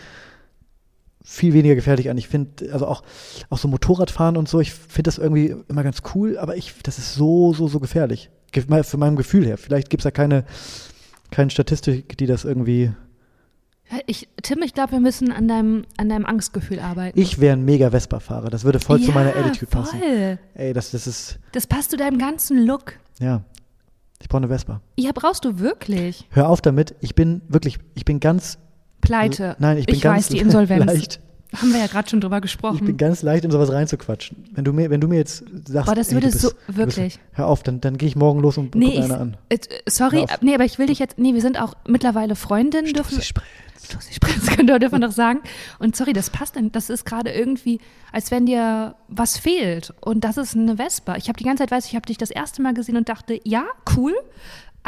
viel weniger gefährlich an. Ich finde, also auch, auch so Motorradfahren und so, ich finde das irgendwie immer ganz cool, aber ich, das ist so, so, so gefährlich. Für meinem Gefühl her. Vielleicht gibt es da keine, keine Statistik, die das irgendwie. Ich, Tim, ich glaube, wir müssen an deinem, an deinem Angstgefühl arbeiten. Ich wäre ein mega Vespa-Fahrer. Das würde voll zu meiner Attitude passen. Voll. Ey, das, das ist, Das passt zu deinem ganzen Look. ja. Ich brauche eine Vespa. Ja, brauchst du wirklich. Hör auf damit. Ich bin wirklich, ich bin ganz. Pleite. Nein, ich bin ich ganz weiß, die Insolvenz. leicht. Haben wir ja gerade schon drüber Ich bin gesprochen. ganz leicht in sowas reinzuquatschen. Wenn du mir, wenn du mir jetzt sagst, Boah, das würde bist, so- du bist, wirklich. hör auf, dann, dann gehe ich morgen los und Nee, gucke ich, eine an. äh, sorry, nee, aber ich will dich jetzt, nee, wir sind auch mittlerweile Freundinnen, dürfen. Stossi Spritz, dürfen wir doch sagen. Und sorry, das passt denn, das ist gerade irgendwie, als wenn dir was fehlt. Und das ist eine Vespa. Ich habe die ganze Zeit, weiß ich, habe dich das erste Mal gesehen und dachte, ja, cool,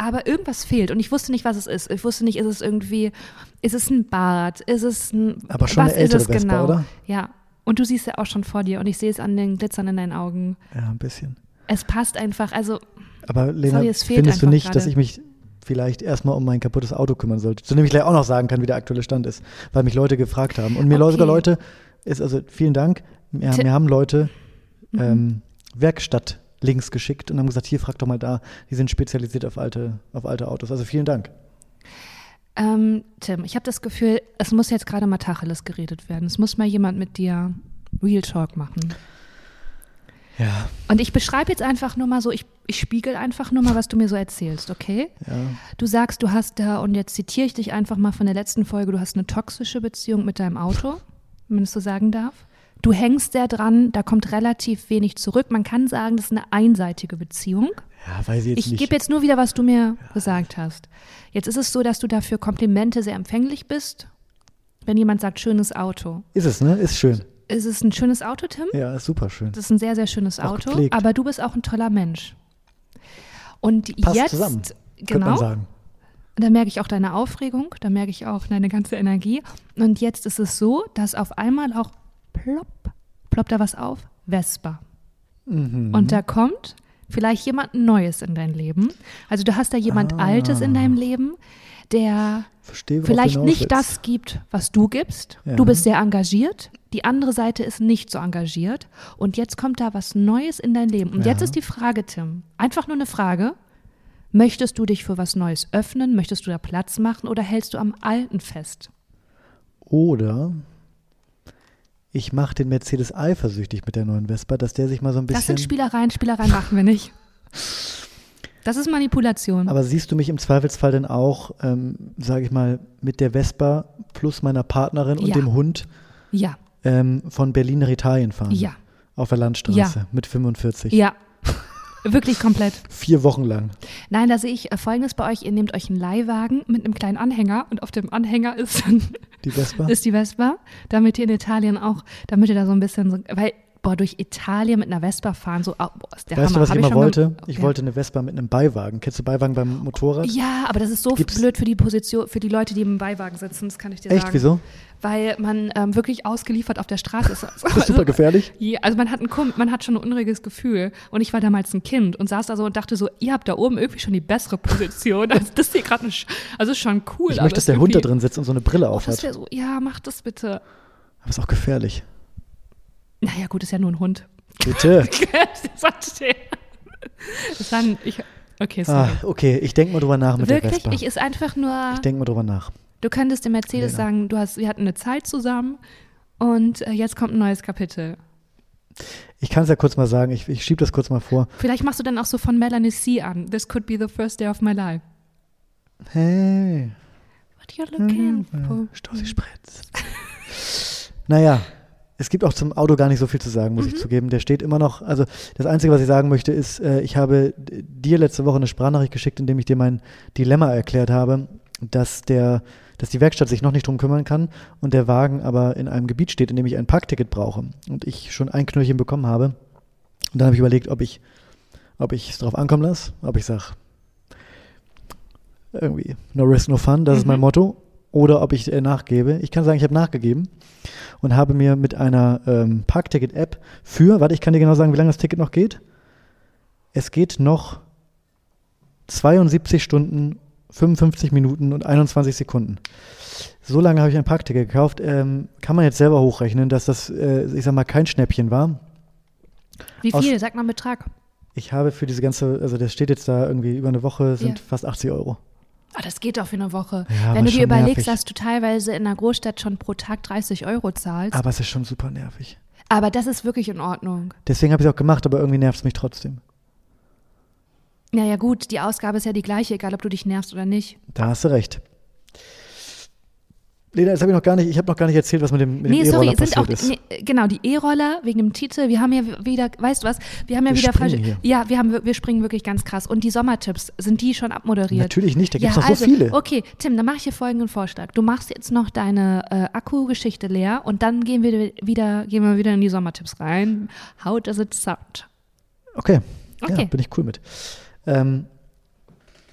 aber irgendwas fehlt. Und ich wusste nicht, was es ist. Ich wusste nicht, ist es irgendwie, ist es ein Bart, ist es ein, Aber schon was eine ältere ist es Vespa, genau? oder? Ja. Und du siehst ja auch schon vor dir und ich sehe es an den Glitzern in deinen Augen. Ja, ein bisschen. Es passt einfach, also Aber Lena, Sorry, es fehlt findest du nicht, dass gerade. ich mich vielleicht erstmal um mein kaputtes Auto kümmern sollte? Zu dem ich gleich auch noch sagen kann, wie der aktuelle Stand ist, weil mich Leute gefragt haben. Und mir Okay. sogar Leute, ist also vielen Dank, mir, mir haben Leute Mhm. ähm, Werkstatt-Links geschickt und haben gesagt, hier, frag doch mal da, die sind spezialisiert auf alte, auf alte Autos. Also vielen Dank. Ähm, Tim, ich habe das Gefühl, es muss jetzt gerade mal Tacheles geredet werden. Es muss mal jemand mit dir Real Talk machen. Ja, Und ich beschreibe jetzt einfach nur mal so, ich, ich spiegel einfach nur mal, was du mir so erzählst, okay? ja. Du sagst, du hast da, und jetzt zitiere ich dich einfach mal von der letzten Folge, du hast eine toxische Beziehung mit deinem Auto, wenn man es so sagen darf. Du hängst sehr dran, da kommt relativ wenig zurück. Man kann sagen, das ist eine einseitige Beziehung. Ja, weiß ich jetzt Ich gebe jetzt nur wieder, was du mir gesagt hast. Jetzt ist es so, dass du dafür Komplimente sehr empfänglich bist. Wenn jemand sagt, schönes Auto. ist es, ne? Ist schön. Ist es ein schönes Auto, Tim? Ja, ist super schön. Das ist ein sehr, sehr schönes Auch Auto. gepflegt. Aber du bist auch ein toller Mensch. Und Passt jetzt, zusammen, genau, man sagen. da merke ich auch deine Aufregung, da merke ich auch deine ganze Energie. Und jetzt ist es so, dass auf einmal auch plopp, ploppt da was auf, Vespa. Mhm. Und da kommt vielleicht jemand Neues in dein Leben. Also du hast da jemand Ah. Altes in deinem Leben, der Verstehe, vielleicht nicht das gibt, was du gibst. Ja. Du bist sehr engagiert. Die andere Seite ist nicht so engagiert. Und jetzt kommt da was Neues in dein Leben. Und Ja. jetzt ist die Frage, Tim, einfach nur eine Frage. Möchtest du dich für was Neues öffnen? Möchtest du da Platz machen oder hältst du am Alten fest? Oder ich mache den Mercedes eifersüchtig mit der neuen Vespa, dass der sich mal so ein Das bisschen. sind Spielereien, Spielereien machen wir nicht. Das ist Manipulation. Aber siehst du mich im Zweifelsfall denn auch, ähm, sage ich mal, mit der Vespa plus meiner Partnerin und Ja. dem Hund ja, ähm, von Berlin nach Italien fahren? ja, Auf der Landstraße mit 45. ja. Wirklich komplett. Vier Wochen lang. Nein, da sehe ich äh, folgendes bei euch. Ihr nehmt euch einen Leihwagen mit einem kleinen Anhänger und auf dem Anhänger ist dann Die Vespa? ist die Vespa, damit ihr in Italien auch, damit ihr da so ein bisschen so, weil boah, durch Italien mit einer Vespa fahren, so, oh, boah, ist der Weißt Hammer. du, was Hab ich immer wollte? gem- Ich wollte eine Vespa mit einem Beiwagen. Kennst du Beiwagen beim Motorrad? Ja, aber das ist so Gibt's- blöd für die Position, für die Leute, die im Beiwagen sitzen, das kann ich dir Echt? sagen. Wieso? Weil man ähm, wirklich ausgeliefert auf der Straße ist. Das ist super gefährlich. Ja, also man hat, ein, man hat schon ein unruhiges Gefühl. Und ich war damals ein Kind und saß da so und dachte so, ihr habt da oben irgendwie schon die bessere Position. Also das hier gerade. Also ist schon cool. Ich möchte, dass der Hund da drin sitzt und so eine Brille Oh, auf das hat. wäre so, ja, mach das bitte. Aber ist auch gefährlich. Naja, gut, ist ja nur ein Hund. Bitte. das war ein, ich, okay, sorry. ah, okay, ich denke mal drüber nach mit der Wirklich, Vespa. ich ist einfach nur, Ich denke mal drüber nach. du könntest dem Mercedes Lena. sagen, du hast, wir hatten eine Zeit zusammen und äh, jetzt kommt ein neues Kapitel. Ich kann es ja kurz mal sagen, ich, ich schiebe das kurz mal vor. Vielleicht machst du dann auch so von Melanie C an. This could be the first day of my life. Hey, What you're looking Mhm. for. Stossi Spritz. naja, es gibt auch zum Auto gar nicht so viel zu sagen, muss ich zugeben. Der steht immer noch, also das Einzige, was ich sagen möchte, ist, äh, ich habe dir letzte Woche eine Sprachnachricht geschickt, in dem ich dir mein Dilemma erklärt habe, dass der dass die Werkstatt sich noch nicht drum kümmern kann und der Wagen aber in einem Gebiet steht, in dem ich ein Parkticket brauche und ich schon ein Knöllchen bekommen habe. Und dann habe ich überlegt, ob ich ob ich es drauf ankommen lasse, ob ich sage, irgendwie no risk, no fun, das ist mein Mhm. Motto, oder ob ich äh, nachgebe. Ich kann sagen, ich habe nachgegeben und habe mir mit einer ähm, Parkticket-App für, warte, ich kann dir genau sagen, wie lange das Ticket noch geht. Es geht noch 72 Stunden, 55 Minuten und 21 Sekunden. So lange habe ich ein Parkticket gekauft. Ähm, kann man jetzt selber hochrechnen, dass das, äh, ich sag mal, kein Schnäppchen war. Wie Aus- viel? Sag mal einen Betrag. Ich habe für diese ganze, also das steht jetzt da irgendwie über eine Woche, sind Ja. fast 80 Euro. Ah, das geht doch für eine Woche. Ja, Wenn du dir überlegst, nervig. dass du teilweise in einer Großstadt schon pro Tag 30 Euro zahlst. Aber es ist schon super nervig. Aber das ist wirklich in Ordnung. Deswegen habe ich es auch gemacht, aber irgendwie nervt es mich trotzdem. Naja, gut, die Ausgabe ist ja die gleiche, egal ob du dich nervst oder nicht. Da hast du recht. Lena, jetzt habe ich noch gar nicht, ich habe noch gar nicht erzählt, was mit dem, mit nee, dem sorry, sind passiert auch, ist. nee, genau, die E-Roller wegen dem Titel. Wir haben ja wieder, weißt du was, wir haben ja Wir wieder springen falsche. hier. Ja, wir, haben, wir springen wirklich ganz krass. Und die Sommertipps, sind die schon abmoderiert? Natürlich nicht, da gibt es ja, noch so also, viele. Okay, Tim, dann mache ich hier folgenden Vorschlag. Du machst jetzt noch deine äh, Akku-Geschichte leer und dann gehen wir wieder, gehen wir wieder in die Sommertipps rein. How does it sound? Okay, ja, Okay. bin ich cool mit. Ähm,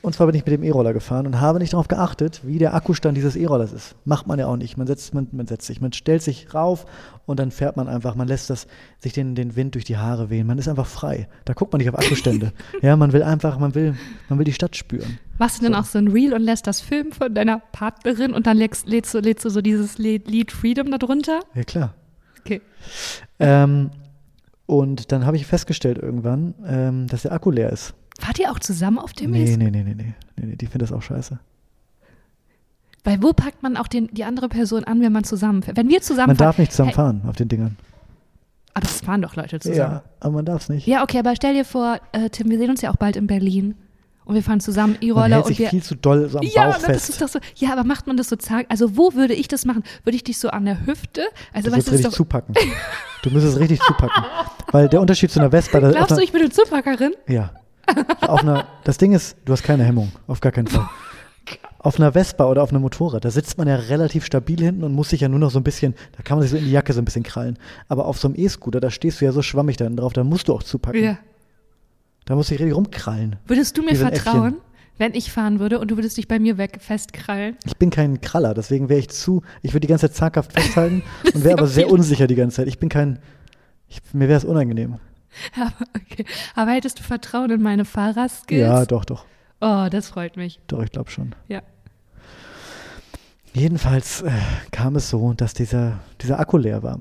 und zwar bin ich mit dem E-Roller gefahren und habe nicht darauf geachtet, wie der Akkustand dieses E-Rollers ist. Macht man ja auch nicht. Man setzt, man, man setzt sich, man stellt sich rauf und dann fährt man einfach, man lässt das, sich den, den Wind durch die Haare wehen. Man ist einfach frei. Da guckt man nicht auf Akkustände. ja, man will einfach, man will, man will die Stadt spüren. Machst du denn So. auch so ein Reel und lässt das filmen von deiner Partnerin und dann lädst, lädst, du, lädst du so dieses Lied, Lied Freedom darunter? Ja, klar. Okay. Ähm, und dann habe ich festgestellt irgendwann, ähm, dass der Akku leer ist. Wart ihr auch zusammen auf dem Nee, nee, nee, nee, nee, nee, nee, die findet das auch scheiße. Weil wo packt man auch den, die andere Person an, wenn man zusammenfährt? Wenn wir zusammen Man darf nicht zusammen Hey, fahren auf den Dingern. Aber es fahren doch Leute zusammen. Ja, aber man darf es nicht. Ja, okay, aber stell dir vor, äh, Tim, wir sehen uns ja auch bald in Berlin. Und wir fahren zusammen E-Roller und wir. viel zu doll so am ja, Bauch ne, fest. das ist doch so. Ja, aber macht man das so zag? Also, wo würde ich das machen? Würde ich dich so an der Hüfte? Also, Du weißt musst du, richtig zupacken. Du müsstest es richtig zupacken. Weil der Unterschied zu einer Vespa, Glaubst du, ich bin eine Zupackerin? ja, auf einer, das Ding ist, du hast keine Hemmung, auf gar keinen Fall. Auf einer Vespa oder auf einem Motorrad, da sitzt man ja relativ stabil hinten und muss sich ja nur noch so ein bisschen, da kann man sich so in die Jacke so ein bisschen krallen. Aber auf so einem E-Scooter, da stehst du ja so schwammig da drauf, da musst du auch zupacken. Ja. Da musst du dich richtig rumkrallen. Würdest du mir vertrauen, Äffchen. wenn ich fahren würde und du würdest dich bei mir weg festkrallen? Ich bin kein Kraller, deswegen wäre ich zu, ich würde die ganze Zeit zaghaft festhalten und wäre aber sehr unsicher die ganze Zeit. Ich bin kein, ich, mir wäre es unangenehm. Aber, okay. aber hättest du Vertrauen in meine Fahrerskills? Ja, doch, doch, Oh, das freut mich. doch, ich glaube schon. Ja. Jedenfalls äh, kam es so, dass dieser, dieser Akku leer war.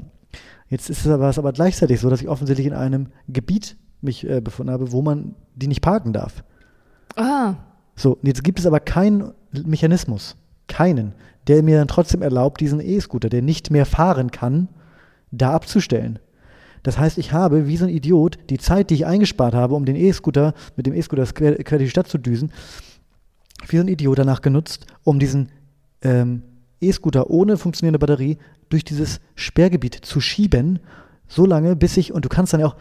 Jetzt ist es aber, es aber gleichzeitig so, dass ich offensichtlich in einem Gebiet mich äh, befunden habe, wo man die nicht parken darf. Ah, So, und jetzt gibt es aber keinen Mechanismus, keinen, der mir dann trotzdem erlaubt, diesen E-Scooter, der nicht mehr fahren kann, da abzustellen. Das heißt, ich habe wie so ein Idiot die Zeit, die ich eingespart habe, um den E-Scooter, mit dem E-Scooter quer, quer die Stadt zu düsen, wie so ein Idiot danach genutzt, um diesen ähm, E-Scooter ohne funktionierende Batterie durch dieses Sperrgebiet zu schieben, so lange, bis ich, und du kannst dann ja auch,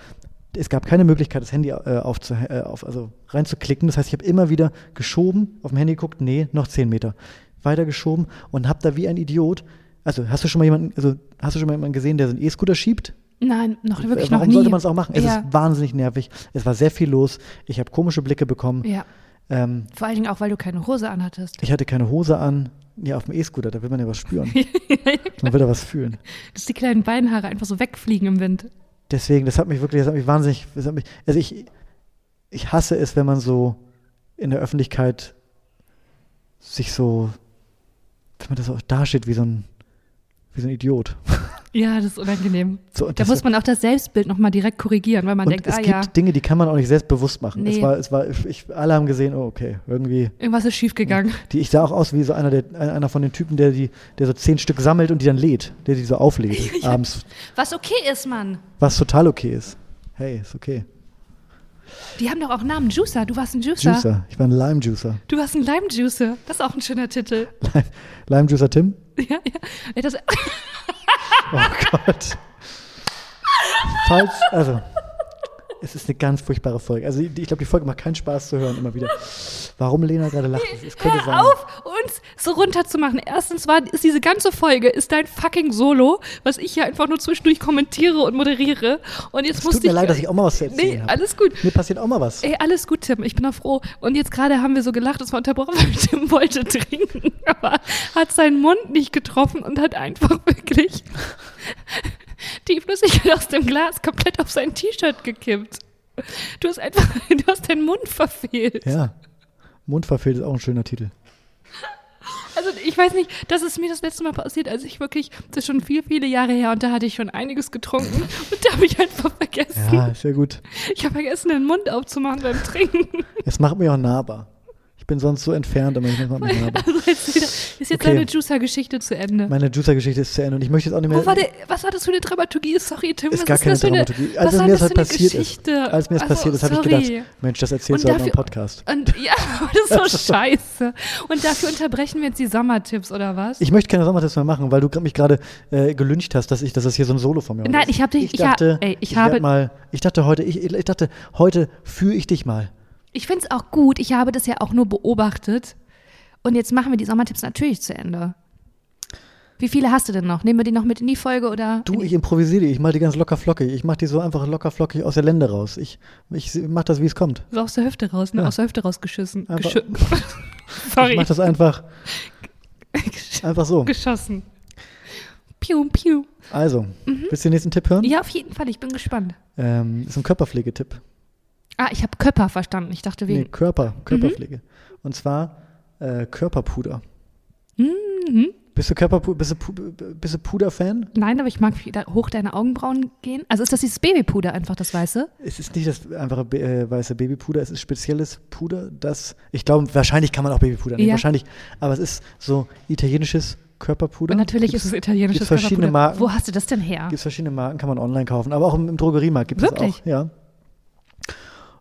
es gab keine Möglichkeit, das Handy äh, aufzu, äh, auf, also reinzuklicken. Das heißt, ich habe immer wieder geschoben, auf dem Handy geguckt, nee, noch 10 Meter. Weiter geschoben und habe da wie ein Idiot, also hast du schon mal jemanden, also hast du schon mal jemanden gesehen, der so einen E-Scooter schiebt? Nein, noch wirklich Warum noch nie. sollte man es auch machen? Es ja. ist wahnsinnig nervig. Es war sehr viel los. Ich habe komische Blicke bekommen. ja, Ähm, vor allen Dingen auch, weil du keine Hose anhattest. ich hatte keine Hose an. Ja, auf dem E-Scooter, da will man ja was spüren. Man will da was fühlen. Dass die kleinen Beinhaare einfach so wegfliegen im Wind. Deswegen, das hat mich wirklich, das hat mich wahnsinnig, hat mich, also ich, ich hasse es, wenn man so in der Öffentlichkeit sich so, wenn man das auch dasteht wie so ein, wie so ein Idiot. Ja, das ist unangenehm. So, Da muss man auch das Selbstbild nochmal direkt korrigieren, weil man denkt, es ah gibt ja, Dinge, die kann man auch nicht selbst bewusst machen. Es Nee. war, es war, ich, alle haben gesehen, oh, okay, irgendwie, irgendwas ist schiefgegangen. die, ich sah auch aus wie so einer, der, einer von den Typen, der die, der so zehn Stück sammelt und die dann lädt, der die so auflädt abends, Was okay ist, Mann. was total okay ist. Hey, ist okay. Die haben doch auch Namen. Juicer, du warst ein Juicer. Juicer, ich war ein Lime Juicer. Du warst ein Lime Juicer. Das ist auch ein schöner Titel. Lime Juicer Tim? Ja, ja. Das, Oh Gott. Falls, also, es ist eine ganz furchtbare Folge. Also, ich glaube, die Folge macht keinen Spaß zu hören, immer wieder. Warum Lena gerade lacht, es- könnte sein. hör auf, uns so runterzumachen. Erstens war, ist diese ganze Folge ist dein fucking Solo, was ich hier einfach nur zwischendurch kommentiere und moderiere. Und jetzt Es musste tut mir ich. leid, dass ich auch mal was zu erzählen Nee, habe. alles gut. Mir passiert auch mal was. Ey, alles gut, Tim. Ich bin auch froh. Und jetzt gerade haben wir so gelacht, es war unterbrochen, weil Tim wollte trinken, aber hat seinen Mund nicht getroffen und hat einfach wirklich die Flüssigkeit aus dem Glas komplett auf sein T-Shirt gekippt. Du hast einfach, du hast deinen Mund verfehlt. Ja. Mundverfehlt ist auch ein schöner Titel. Also ich weiß nicht, das ist mir das letzte Mal passiert, als ich wirklich, das ist schon viel, viele Jahre her und da hatte ich schon einiges getrunken und da habe ich einfach vergessen. Ja, ist ja gut. Ich habe vergessen, den Mund aufzumachen beim Trinken. Es macht mich auch nahbar. Ich bin sonst so entfernt, aber ich macht mich nahbar. Also jetzt wieder, ist jetzt Okay. deine Juicer-Geschichte zu Ende. Meine Juicer-Geschichte ist zu Ende und ich möchte jetzt auch nicht mehr. War der, was war das für eine Dramaturgie? Sorry, Tim. ist was gar ist keine das eine, Dramaturgie. was Als war mir das halt eine passiert Geschichte? ist, als mir das Also, passiert ist, habe ich gedacht, Mensch, das erzählst Und du heute mal im Podcast. Und ja, das ist so scheiße. Und dafür unterbrechen wir jetzt die Sommertipps, oder was? Ich möchte keine Sommertipps mehr machen, weil du mich gerade äh, gelüncht hast, dass ich, dass das hier so ein Solo von mir Nein, ist. ich hab dich- Ich ich ha- dachte, ey, ich werd habe- mal, ich dachte heute, ich, ich dachte heute führe ich dich mal. Ich finde es auch gut. Ich habe das ja auch nur beobachtet. Und jetzt machen wir die Sommertipps natürlich zu Ende. Wie viele hast du denn noch? Nehmen wir die noch mit in die Folge oder? Du, ich improvisiere die, ich mache die ganz locker flockig. Ich mache die so einfach locker flockig aus der Lände raus. Ich, ich mache das, wie es kommt. So aus der Hüfte raus, ne? Ja. Aus der Hüfte rausgeschissen. Einfach- Geschü Ich Sorry. mache das einfach, einfach so. Geschossen. Piu, piu. Also, willst du den nächsten Tipp hören? Mhm. Ja, auf jeden Fall. Ich bin gespannt. Ähm, ist ein Körperpflegetipp. Ah, ich habe Köpper verstanden. Ich dachte Nee, wegen. Körper, Körperpflege. Und zwar äh, Körperpuder. Mhm. Bist du, Körperpu bist du, bist du Puder-Fan? Nein, aber ich mag wie hoch deine Augenbrauen gehen. Also ist das dieses Babypuder einfach, das Weiße? Es ist nicht das einfache äh, weiße Babypuder, es ist spezielles Puder, das, ich glaube, wahrscheinlich kann man auch Babypuder nehmen, Ja. wahrscheinlich, aber es ist so italienisches Körperpuder. Und natürlich Gibt's- ist es italienisches verschiedene Körperpuder. Marken. Wo hast du das denn her? Gibt es verschiedene Marken, kann man online kaufen, aber auch im, im Drogeriemarkt gibt es auch, ja.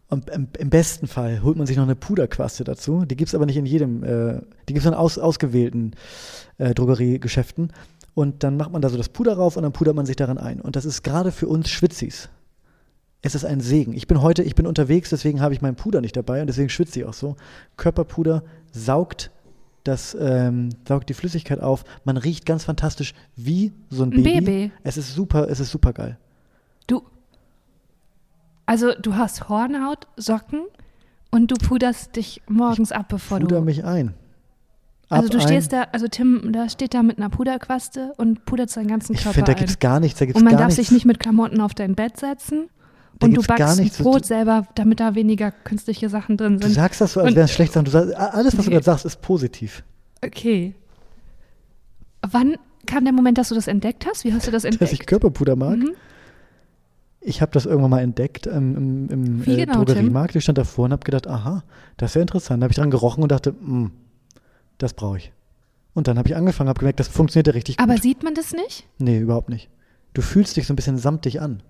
Und im, besten Fall holt man sich noch eine Puderquaste dazu. Die gibt es aber nicht in jedem, äh, die gibt es in aus, ausgewählten äh, Drogeriegeschäften. Und dann macht man da so das Puder rauf und dann pudert man sich daran ein. Und das ist gerade für uns Schwitzis. Es ist ein Segen. Ich bin heute, ich bin unterwegs, deswegen habe ich meinen Puder nicht dabei und deswegen schwitze ich auch so. Körperpuder saugt das, ähm, saugt die Flüssigkeit auf. Man riecht ganz fantastisch wie so ein Ein Baby. Baby. Es ist super, es ist super geil. Du. Also du hast Hornhaut, Socken und du puderst dich morgens ab, bevor Puder du. mich ein. Also Ab du stehst da, also Tim, da steht da mit einer Puderquaste und pudert seinen ganzen Ich Körper finde, da gibt es gar nichts. Da gibt's und man darf nichts. sich nicht mit Klamotten auf dein Bett setzen. Da und du backst nichts. Brot selber, damit da weniger künstliche Sachen drin Du sind. sagst das so, als wäre es schlecht. Du sagst, alles, was du Nee. gerade sagst, ist positiv. Okay. Wann kam der Moment, dass du das entdeckt hast? Wie hast du das Dass ich entdeckt? Körperpuder mag. Mhm. Ich habe das irgendwann mal entdeckt ähm, im, im Wie äh, genau, Tim? Drogeriemarkt. Ich stand davor und habe gedacht, aha, das ist ja interessant. Da habe ich dran gerochen und dachte, "Mm, das brauche ich. Und dann habe ich angefangen, habe gemerkt, das funktioniert ja richtig Aber gut. sieht man das nicht? Nee, überhaupt nicht. Du fühlst dich so ein bisschen samtig an.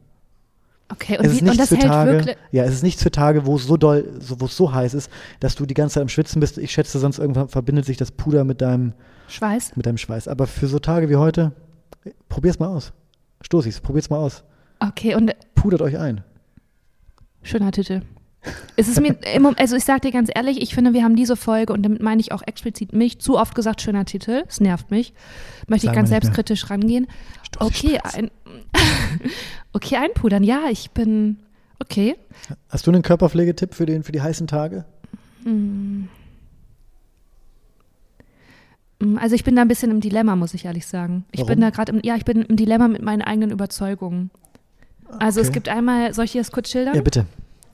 Okay, und, es ist wie, und das für hält Tage, wirklich. ja, es ist nichts für Tage, wo es so doll, so, wo es so heiß ist, dass du die ganze Zeit am Schwitzen bist. Ich schätze, sonst irgendwann verbindet sich das Puder mit deinem, Schweiß? mit deinem Schweiß. Aber für so Tage wie heute, probier's mal aus. Stoßis, probier's mal aus. Okay, und Pudert euch ein. schöner Titel. Es ist mir, im also ich sag dir ganz ehrlich, ich finde, wir haben diese Folge, und damit meine ich auch explizit mich, zu oft gesagt, schöner Titel, es nervt mich, möchte ich ganz nicht mehr. selbstkritisch rangehen. Okay, ein, okay, einpudern, ja, ich bin, okay. Hast du einen Körperpflegetipp für, den, für die heißen Tage? Mm, Also ich bin da ein bisschen im Dilemma, muss ich ehrlich sagen. Ich Warum? bin da gerade im, ja, ich bin im Dilemma mit meinen eigenen Überzeugungen. Also es Okay. gibt einmal, soll ich dir das kurz schildern? Ja, bitte.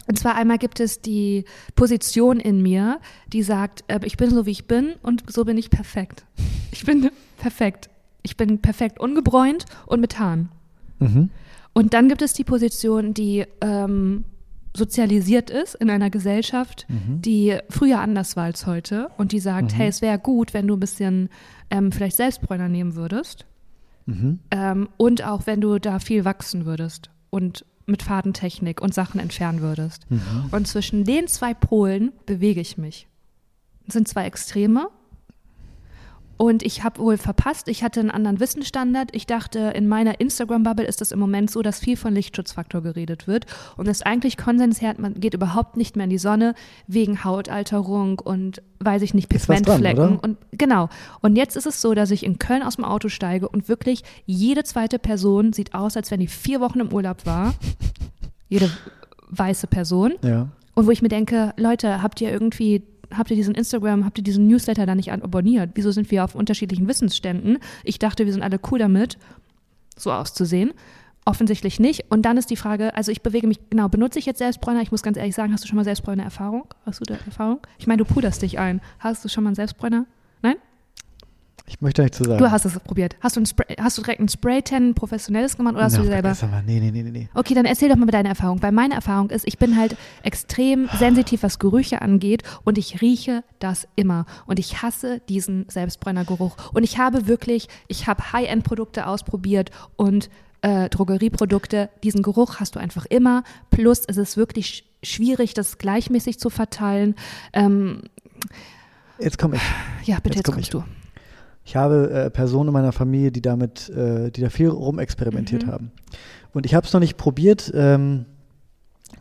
Und zwar einmal gibt es die Position in mir, die sagt, äh, ich bin so wie ich bin und so bin ich perfekt. Ich bin perfekt. Ich bin perfekt ungebräunt und mit Haaren. Mhm. Und dann gibt es die Position, die ähm, sozialisiert ist in einer Gesellschaft, die früher anders war als heute und die sagt, hey, es wäre gut, wenn du ein bisschen ähm, vielleicht Selbstbräuner nehmen würdest Mhm. ähm, und auch wenn du da viel wachsen würdest und mit Fadentechnik und Sachen entfernen würdest. Mhm. Und zwischen den zwei Polen bewege ich mich. Das sind zwei Extreme. Und ich habe wohl verpasst, ich hatte einen anderen Wissensstandard. Ich dachte, in meiner Instagram-Bubble ist es im Moment so, dass viel von Lichtschutzfaktor geredet wird. Und es ist eigentlich Konsens her, man geht überhaupt nicht mehr in die Sonne wegen Hautalterung und, weiß ich nicht, Pigmentflecken. und genau. Und jetzt ist es so, dass ich in Köln aus dem Auto steige und wirklich jede zweite Person sieht aus, als wenn die vier Wochen im Urlaub war. Jede weiße Person. Ja. Und wo ich mir denke, Leute, habt ihr irgendwie, habt ihr diesen Instagram, habt ihr diesen Newsletter da nicht abonniert? Wieso sind wir auf unterschiedlichen Wissensständen? Ich dachte, wir sind alle cool damit, so auszusehen. Offensichtlich nicht. Und dann ist die Frage, also ich bewege mich, genau, benutze ich jetzt Selbstbräuner? Ich muss ganz ehrlich sagen, hast du schon mal Selbstbräuner Erfahrung? Hast du da Erfahrung? Ich meine, du puderst dich ein. Hast du schon mal einen Selbstbräuner? Ich möchte nicht zu sagen. Du hast es probiert. Hast du, ein Spray, hast du direkt ein Spray-Tan professionelles gemacht oder hast du Na, selber? mal, Nee, nee, nee, nee. Okay, dann erzähl doch mal deine Erfahrung. Weil meine Erfahrung ist, ich bin halt extrem sensitiv, was Gerüche angeht und ich rieche das immer. Und ich hasse diesen Selbstbrennergeruch. Und ich habe wirklich, ich habe High-End-Produkte ausprobiert und äh, Drogerieprodukte. Diesen Geruch hast du einfach immer. Plus es ist wirklich sch schwierig, das gleichmäßig zu verteilen. Ähm, Jetzt komme ich. ja, bitte, Jetzt jetzt, komm kommst ich. du. Ich habe äh, Personen in meiner Familie, die damit, äh, die da viel rumexperimentiert Mhm. haben. Und ich habe es noch nicht probiert, ähm,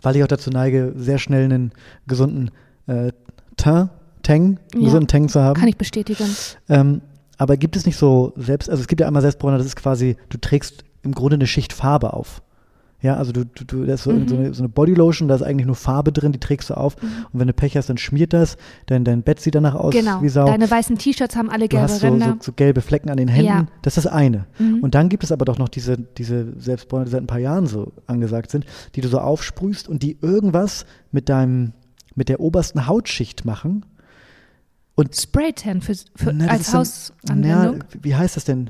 weil ich auch dazu neige, sehr schnell einen gesunden äh, Teint, Tang, Ja. gesunden Tang zu haben. Kann ich bestätigen. Ähm, aber gibt es nicht so selbst, also es gibt ja einmal Selbstbräuner, das ist quasi, du trägst im Grunde eine Schicht Farbe auf. Ja, also du, du, du das ist so, Mhm. so, eine, so eine Bodylotion, da ist eigentlich nur Farbe drin, die trägst du auf. Und wenn du Pech hast, dann schmiert das, dein, dein Bett sieht danach aus Genau. wie Sau. Deine weißen T-Shirts haben alle du gelbe hast so, so, Ränder. so gelbe Flecken an den Händen. Ja. Das ist das eine. Mhm. Und dann gibt es aber doch noch diese, diese Selbstbräuner, die seit ein paar Jahren so angesagt sind, die du so aufsprühst und die irgendwas mit deinem, mit der obersten Hautschicht machen. Und Spray-Tan für, für, na, als Hausanwendung. Na, wie heißt das denn?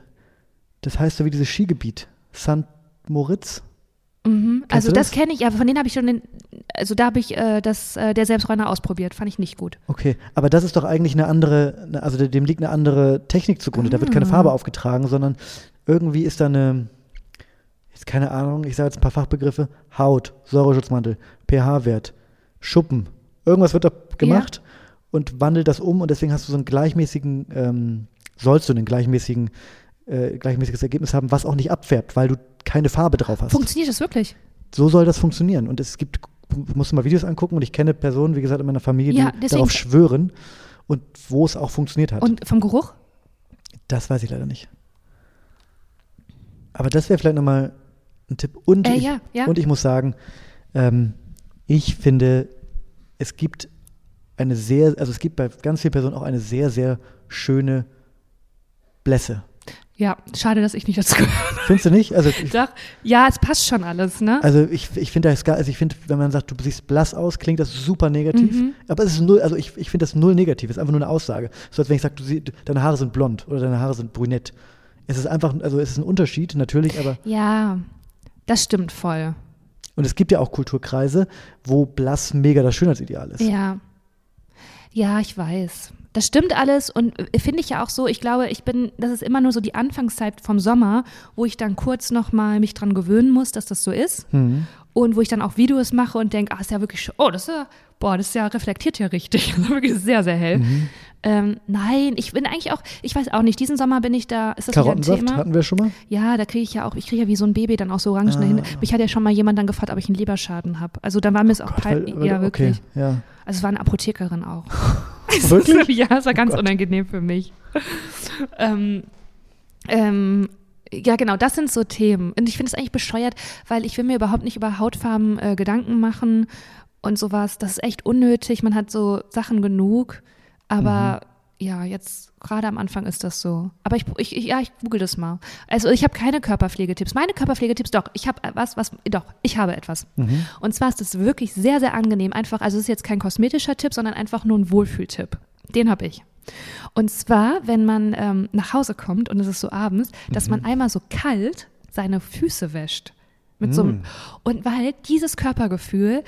Das heißt so wie dieses Skigebiet. St. Moritz? Mhm. Also das, das? kenne ich, aber von denen habe ich schon den, also da habe ich äh, das, äh, der Selbstbräuner ausprobiert, fand ich nicht gut. Okay, aber das ist doch eigentlich eine andere, eine- also dem liegt eine andere Technik zugrunde. Da wird keine Ah. Farbe aufgetragen, sondern irgendwie ist da eine, jetzt keine Ahnung, ich sage jetzt ein paar Fachbegriffe, Haut, Säureschutzmantel, pH-Wert, Schuppen, irgendwas wird da gemacht und wandelt das um und deswegen hast du so einen gleichmäßigen, ähm, sollst du einen gleichmäßigen, äh, gleichmäßiges Ergebnis haben, was auch nicht abfärbt, weil du keine Farbe drauf hast. Funktioniert das wirklich? so soll das funktionieren. Und es gibt, du musst mal Videos angucken und ich kenne Personen, wie gesagt, in meiner Familie, Ja, die darauf schwören und wo es auch funktioniert hat. Und vom Geruch? das weiß ich leider nicht. Aber das wäre vielleicht nochmal ein Tipp. Und, Äh, ich, ja, ja. und ich muss sagen, ähm, ich finde, es gibt eine sehr, also es gibt bei ganz vielen Personen auch eine sehr, sehr schöne Blässe. Ja, schade, dass ich nicht dazu gehöre. Findest du nicht? Also ich, Doch. Ja, es passt schon alles, ne? Also ich, ich finde das gar, also ich finde, wenn man sagt, du siehst blass aus, klingt das super negativ. Mhm. Aber es ist null, also ich, ich finde das null negativ. Es ist einfach nur eine Aussage. So als wenn ich sage, du sie, deine Haare sind blond oder deine Haare sind brünett. Es ist einfach, also es ist ein Unterschied, natürlich, aber Ja, das stimmt voll. und es gibt ja auch Kulturkreise, wo blass mega das Schönheitsideal ist. Ja. Ja, ich weiß. Das stimmt alles und äh, finde ich ja auch so, ich glaube, ich bin, das ist immer nur so die Anfangszeit vom Sommer, wo ich dann kurz nochmal mich dran gewöhnen muss, dass das so ist. Mhm. Und wo ich dann auch Videos mache und denke, ah, ist ja wirklich, oh, das ist ja, boah, das ist ja reflektiert ja richtig. Also wirklich sehr, sehr hell. Ähm, nein, ich bin eigentlich auch, ich weiß auch nicht, diesen Sommer bin ich da, ist das wieder ein Karottensaft Thema? hatten wir schon mal. Ja, da kriege ich ja auch, ich kriege ja wie so ein Baby dann auch so Orangen Ah. dahin. Mich hat ja schon mal jemand dann gefragt, ob ich einen Leberschaden habe. Also dann war mir es auch weil- peinlich. Ja, wirklich. Okay, ja. Also es war eine Apothekerin auch. Wirklich? ja, es war ganz Gott. unangenehm für mich. ähm, ähm, ja, genau, das sind so Themen. Und ich finde es eigentlich bescheuert, weil ich will mir überhaupt nicht über Hautfarben äh, Gedanken machen und sowas. Das ist echt unnötig. Man hat so Sachen genug. Aber ja, jetzt gerade am Anfang ist das so. Aber ich, ich, ich ja, ich google das mal. Also ich habe keine Körperpflegetipps. Meine Körperpflegetipps, doch, ich habe was, was, doch, ich habe etwas. Und zwar ist es wirklich sehr, sehr angenehm. Einfach, also es ist jetzt kein kosmetischer Tipp, sondern einfach nur ein Wohlfühltipp. Den habe ich. Und zwar, wenn man ähm, nach Hause kommt und es ist so abends, dass man einmal so kalt seine Füße wäscht. Mit so einem, und weil dieses Körpergefühl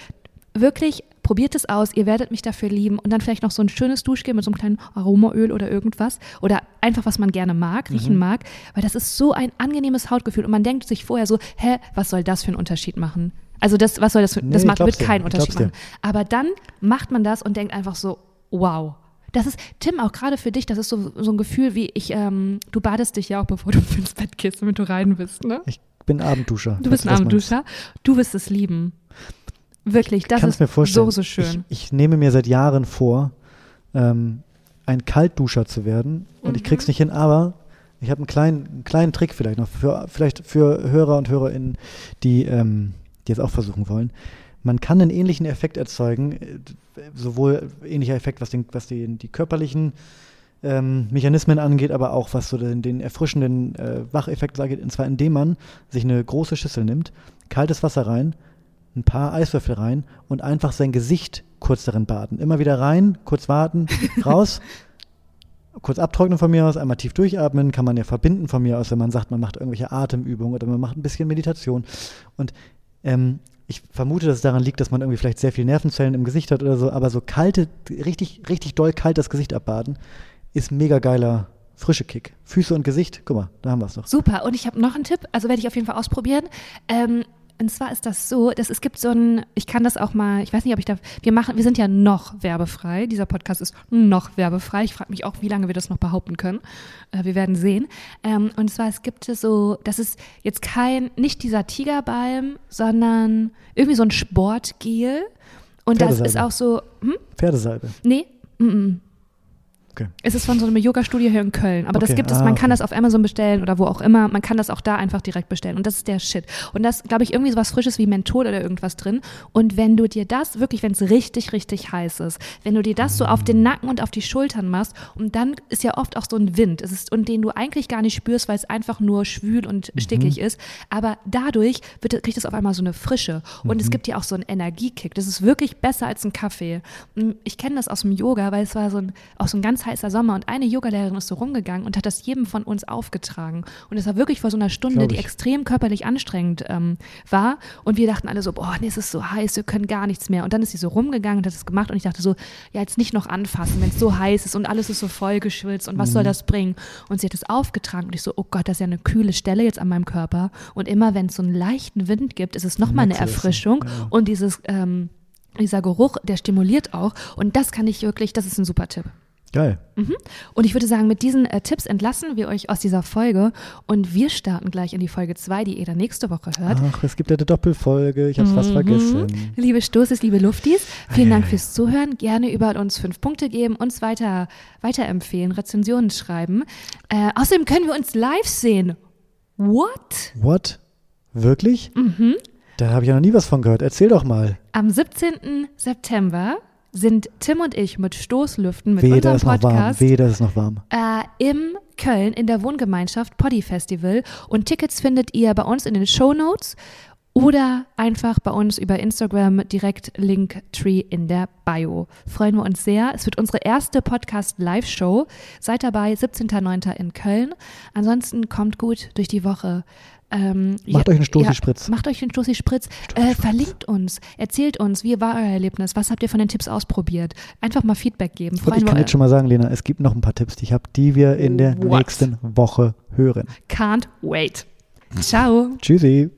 wirklich probiert es aus, ihr werdet mich dafür lieben und dann vielleicht noch so ein schönes Duschgel mit so einem kleinen Aromaöl oder irgendwas oder einfach was man gerne mag, riechen mag, weil das ist so ein angenehmes Hautgefühl und man denkt sich vorher so, hä, was soll das für einen Unterschied machen? Also das, was soll das für, Nee, das macht, wird dir, keinen Unterschied machen. Aber dann macht man das und denkt einfach so, wow. Das ist, Tim, auch gerade für dich, das ist so, so ein Gefühl wie ich, ähm, du badest dich ja auch, bevor du ins Bett gehst, damit du rein bist, ne? Ich bin Abendduscher. Du bist ein. Abendduscher, du wirst es lieben. Wirklich, das ist mir vorstellen. so, so schön. Ich, ich nehme mir seit Jahren vor, ähm, ein Kaltduscher zu werden und ich Mhm. krieg's nicht hin, aber ich habe einen kleinen, einen kleinen Trick vielleicht noch für vielleicht für Hörer und Hörerinnen, die ähm, die es auch versuchen wollen. Man kann einen ähnlichen Effekt erzeugen, äh, sowohl ähnlicher Effekt, was, den, was die, die körperlichen ähm, Mechanismen angeht, aber auch was so den, den erfrischenden äh, Wacheffekt angeht, und zwar indem man sich eine große Schüssel nimmt, kaltes Wasser rein, ein paar Eiswürfel rein und einfach sein Gesicht kurz darin baden. Immer wieder rein, kurz warten, raus, kurz abtrocknen von mir aus, einmal tief durchatmen, kann man ja verbinden von mir aus, wenn man sagt, man macht irgendwelche Atemübungen oder man macht ein bisschen Meditation. Und ähm, ich vermute, dass es daran liegt, dass man irgendwie vielleicht sehr viele Nervenzellen im Gesicht hat oder so, aber so kalte, richtig, richtig doll kalt das Gesicht abbaden, ist mega geiler frische Kick. Füße und Gesicht, guck mal, da haben wir es doch. Super. Und ich habe noch einen Tipp, also werde ich auf jeden Fall ausprobieren. Ähm, und zwar ist das so, dass es gibt so ein, ich kann das auch mal, ich weiß nicht, ob ich da, wir machen, wir sind ja noch werbefrei. Dieser Podcast ist noch werbefrei. Ich frage mich auch, wie lange wir das noch behaupten können. Äh, wir werden sehen. Ähm, und zwar, es gibt so, das ist jetzt kein, nicht dieser Tigerbalm, sondern irgendwie so ein Sportgel. Und das ist auch so, hm? Pferdesalbe. Nee, mm -mm. Okay. Es ist von so einem Yoga-Studio hier in Köln. Aber das Okay, gibt es, ah, man kann okay. das auf Amazon bestellen oder wo auch immer. Man kann das auch da einfach direkt bestellen. Und das ist der Shit. Und das, glaube ich, irgendwie so was Frisches wie Menthol oder irgendwas drin. Und wenn du dir das wirklich, wenn es richtig, richtig heiß ist, wenn du dir das so auf den Nacken und auf die Schultern machst, und dann ist ja oft auch so ein Wind, es ist, und den du eigentlich gar nicht spürst, weil es einfach nur schwül und stickig ist. Aber dadurch wird, kriegt es auf einmal so eine Frische. Und es gibt ja auch so einen Energiekick. Das ist wirklich besser als ein Kaffee. Und Ich kenne das aus dem Yoga, weil es war so ein, auch so ein ganz heißer Sommer und eine Yogalehrerin ist so rumgegangen und hat das jedem von uns aufgetragen. Und es war wirklich vor so einer Stunde, die extrem körperlich anstrengend ähm, war. Und wir dachten alle so, boah, nee, es ist so heiß, wir können gar nichts mehr. Und dann ist sie so rumgegangen und hat es gemacht und ich dachte so, ja, jetzt nicht noch anfassen, wenn es so heiß ist und alles ist so voll geschwitzt und was Mhm. soll das bringen? Und sie hat es aufgetragen und ich so, oh Gott, das ist ja eine kühle Stelle jetzt an meinem Körper. Und immer wenn es so einen leichten Wind gibt, ist es nochmal eine Erfrischung ja. und dieses, ähm, dieser Geruch, der stimuliert auch. Und das kann ich wirklich, das ist ein super Tipp. Geil. Und ich würde sagen, mit diesen äh, Tipps entlassen wir euch aus dieser Folge und wir starten gleich in die Folge 2, die ihr dann nächste Woche hört. Ach, es gibt ja eine Doppelfolge. Ich hab's fast Mhm. vergessen. Liebe Stoßes, liebe Luftis, vielen Dank fürs Zuhören. Gerne über uns fünf Punkte geben, uns weiter weiterempfehlen, Rezensionen schreiben. Äh, außerdem können wir uns live sehen. What? What? Wirklich? Mhm. Da habe ich ja noch nie was von gehört. Erzähl doch mal. Am 17. September sind Tim und ich mit Stoßlüften mit Wehe, da unserem. Podcast Wehe, da ist noch warm. äh, im Köln in der Wohngemeinschaft Poddy Festival und Tickets findet ihr bei uns in den Show Notes oder einfach bei uns über Instagram direkt Linktree in der Bio. Freuen wir uns sehr. Es wird unsere erste Podcast Live Show. Seid dabei 17.09. in Köln. Ansonsten kommt gut durch die Woche. Ähm, Macht euch einen Stoßi-Spritz. macht euch einen Stoßi-Spritz. Äh, verlinkt uns. Erzählt uns, wie war euer Erlebnis? Was habt ihr von den Tipps ausprobiert? Einfach mal Feedback geben. Und ich kann jetzt schon mal sagen, Lena, es gibt noch ein paar Tipps, die ich habe, die wir in der What? nächsten Woche hören. Can't wait. Ciao. Tschüssi.